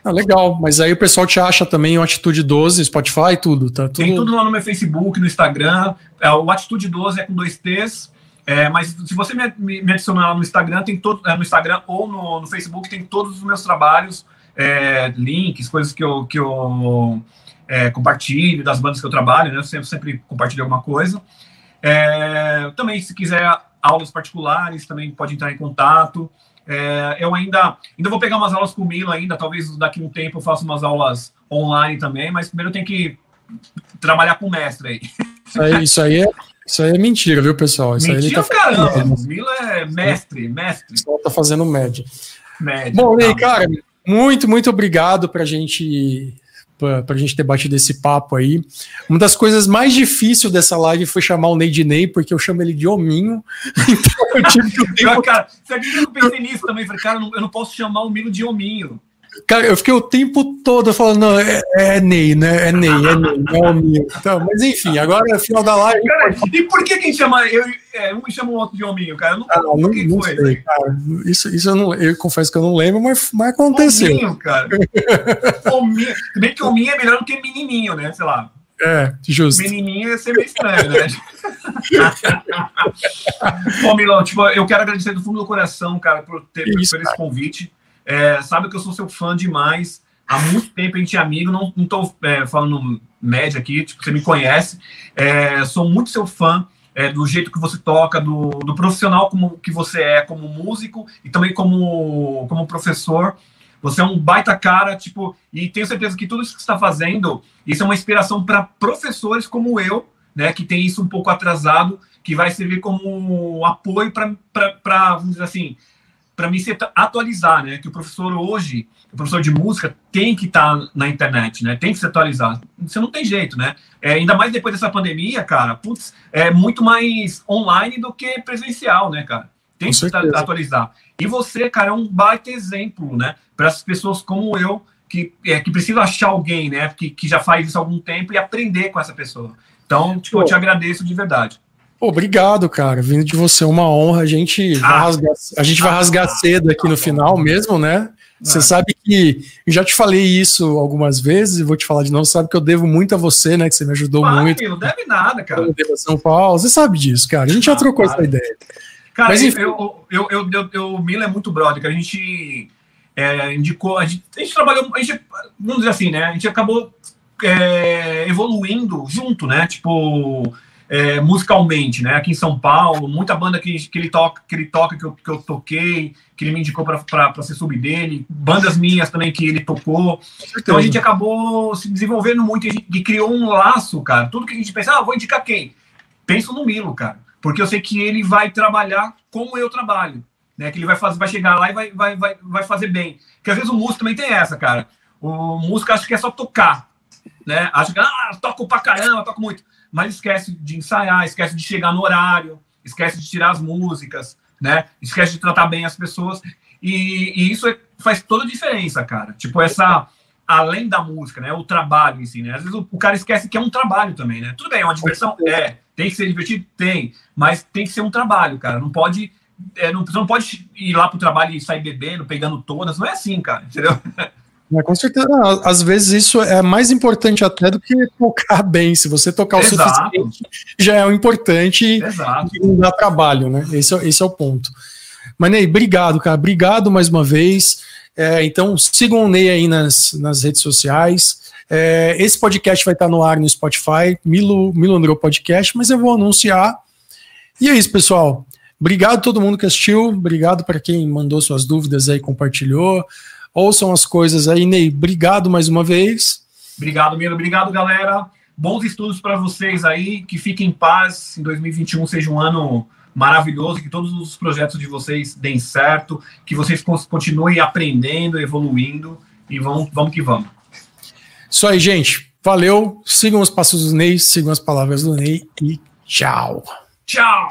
Ah, legal, mas aí o pessoal te acha também o Atitude 12, Spotify, tudo, tá? Tudo... Tem tudo lá no meu Facebook, no Instagram. É, o Atitude 12 é com dois T's. É, mas se você me, me, adicionar lá no Instagram, tem todo, é, no Instagram ou no, no, Facebook, tem todos os meus trabalhos, é, links, coisas que eu, que eu é, compartilho, das bandas que eu trabalho, né? Eu sempre, sempre compartilho alguma coisa. É, também, se quiser aulas particulares, também pode entrar em contato. É, eu ainda, ainda vou pegar umas aulas com o Milo ainda, talvez daqui a um tempo eu faça umas aulas online também, mas primeiro eu tenho que trabalhar com o mestre aí. Isso aí, isso aí, é, isso aí é mentira, viu, pessoal? Isso mentira, aí tá caramba. O Milo é mestre, mestre. O pessoal tá fazendo média. média Bom, tá. aí, cara, muito, muito obrigado pra gente para a gente ter batido esse papo aí. Uma das coisas mais difíceis dessa live foi chamar o Neidney, porque eu chamo ele de hominho. Então eu tive que. Cara, você que eu pensei nisso também? Falei, cara, eu não posso chamar o Milo de hominho. Cara, eu fiquei o tempo todo falando, não, é, é Ney, né? É Ney, é Ney, não é o Minho. Então, mas enfim, agora é final da live. Cara, e por que quem chama. Eu, é, um chama o outro de hominho, cara? Eu não, ah, não, não, não foi, sei, cara. Isso, isso eu, não, eu confesso que eu não lembro, mas, mas aconteceu. Hominho, cara. hominho. Bem que hominho é melhor do que menininho, né? Sei lá. É, justo. Menininho ia ser meio estranho, né? Bom, Milão, tipo, eu quero agradecer do fundo do coração, cara, por ter Isso, por esse convite. É, sabe que eu sou seu fã demais. Há muito tempo a gente é amigo, não, tô é, falando média aqui, tipo, você me conhece. É, sou muito seu fã. É, do jeito que você toca, do, do profissional como que você é como músico e também como, como professor. Você é um baita cara, tipo, e tenho certeza que tudo isso que você está fazendo, isso é uma inspiração para professores como eu, né, que tem isso um pouco atrasado, que vai servir como apoio para, vamos dizer assim, para mim se atualizar, né? Que o professor hoje, o professor de música, tem que estar tá na internet, né? Tem que se atualizar. Você não tem jeito, né? É, ainda mais depois dessa pandemia, cara, putz, é muito mais online do que presencial, né, cara? Tem que se atualizar. E você, cara, é um baita exemplo, né? Para as pessoas como eu, que, é, que precisa achar alguém, né? Que, que já faz isso há algum tempo e aprender com essa pessoa. Então, tipo, eu te agradeço de verdade. Obrigado, cara. Vindo de você, é uma honra. A gente, ah. vai, rasgar, a gente vai rasgar cedo aqui no final mesmo, né? Você ah. sabe que eu já te falei isso algumas vezes e vou te falar de novo. Sabe que eu devo muito a você, né? Que você me ajudou muito. Não deve nada, cara. Eu São Paulo. Você sabe disso, cara. A gente já ah, trocou essa ideia. Cara, Mas, enfim... eu, eu, eu, eu, eu, o Mila é muito brother, que a gente é, indicou, a gente, a gente, trabalhou, a gente, vamos dizer assim, né? A gente acabou é, evoluindo junto, né? Tipo é, musicalmente, né? Aqui em São Paulo, muita banda que, que ele toca, que ele toca que eu, que eu toquei, que ele me indicou para ser sub dele, bandas minhas também que ele tocou. Então a gente acabou se desenvolvendo muito e, e criou um laço, cara. Tudo que a gente pensa, ah, vou indicar quem? Penso no Milo, cara, porque eu sei que ele vai trabalhar como eu trabalho, né? Que ele vai fazer, vai chegar lá e vai, vai, vai, vai fazer bem. Porque às vezes o músico também tem essa, cara. O músico acha que é só tocar, né? Acha que ah, toco pra caramba, toco muito mas esquece de ensaiar, esquece de chegar no horário, esquece de tirar as músicas, né? Esquece de tratar bem as pessoas. E, e isso é, faz toda a diferença, cara. Tipo, essa. Além da música, né? O trabalho em si, né? Às vezes o, o cara esquece que é um trabalho também, né? Tudo bem, é uma diversão? É. Tem que ser divertido? Tem. Mas tem que ser um trabalho, cara. Não pode. É, não, você não pode ir lá pro trabalho e sair bebendo, pegando todas. Não é assim, cara. Entendeu? É, com certeza. Às vezes isso é mais importante até do que tocar bem. Se você tocar o Exato. suficiente, já é o importante Exato. e não dá trabalho, né? Esse é, esse é o ponto. Mas, Ney, obrigado, cara. Obrigado mais uma vez. É, então, sigam o Ney aí nas, nas redes sociais. É, esse podcast vai estar no ar no Spotify, Milo, Milo Androu Podcast, mas eu vou anunciar. E é isso, pessoal. Obrigado a todo mundo que assistiu. Obrigado para quem mandou suas dúvidas aí, compartilhou. Ouçam as coisas aí, Ney. Obrigado mais uma vez. Obrigado, Milo. Obrigado, galera. Bons estudos para vocês aí. Que fiquem em paz. Em 2021 seja um ano maravilhoso. Que todos os projetos de vocês deem certo. Que vocês continuem aprendendo, evoluindo. E vamos, vamos que vamos. Isso aí, gente. Valeu. Sigam os passos do Ney, sigam as palavras do Ney e tchau. Tchau.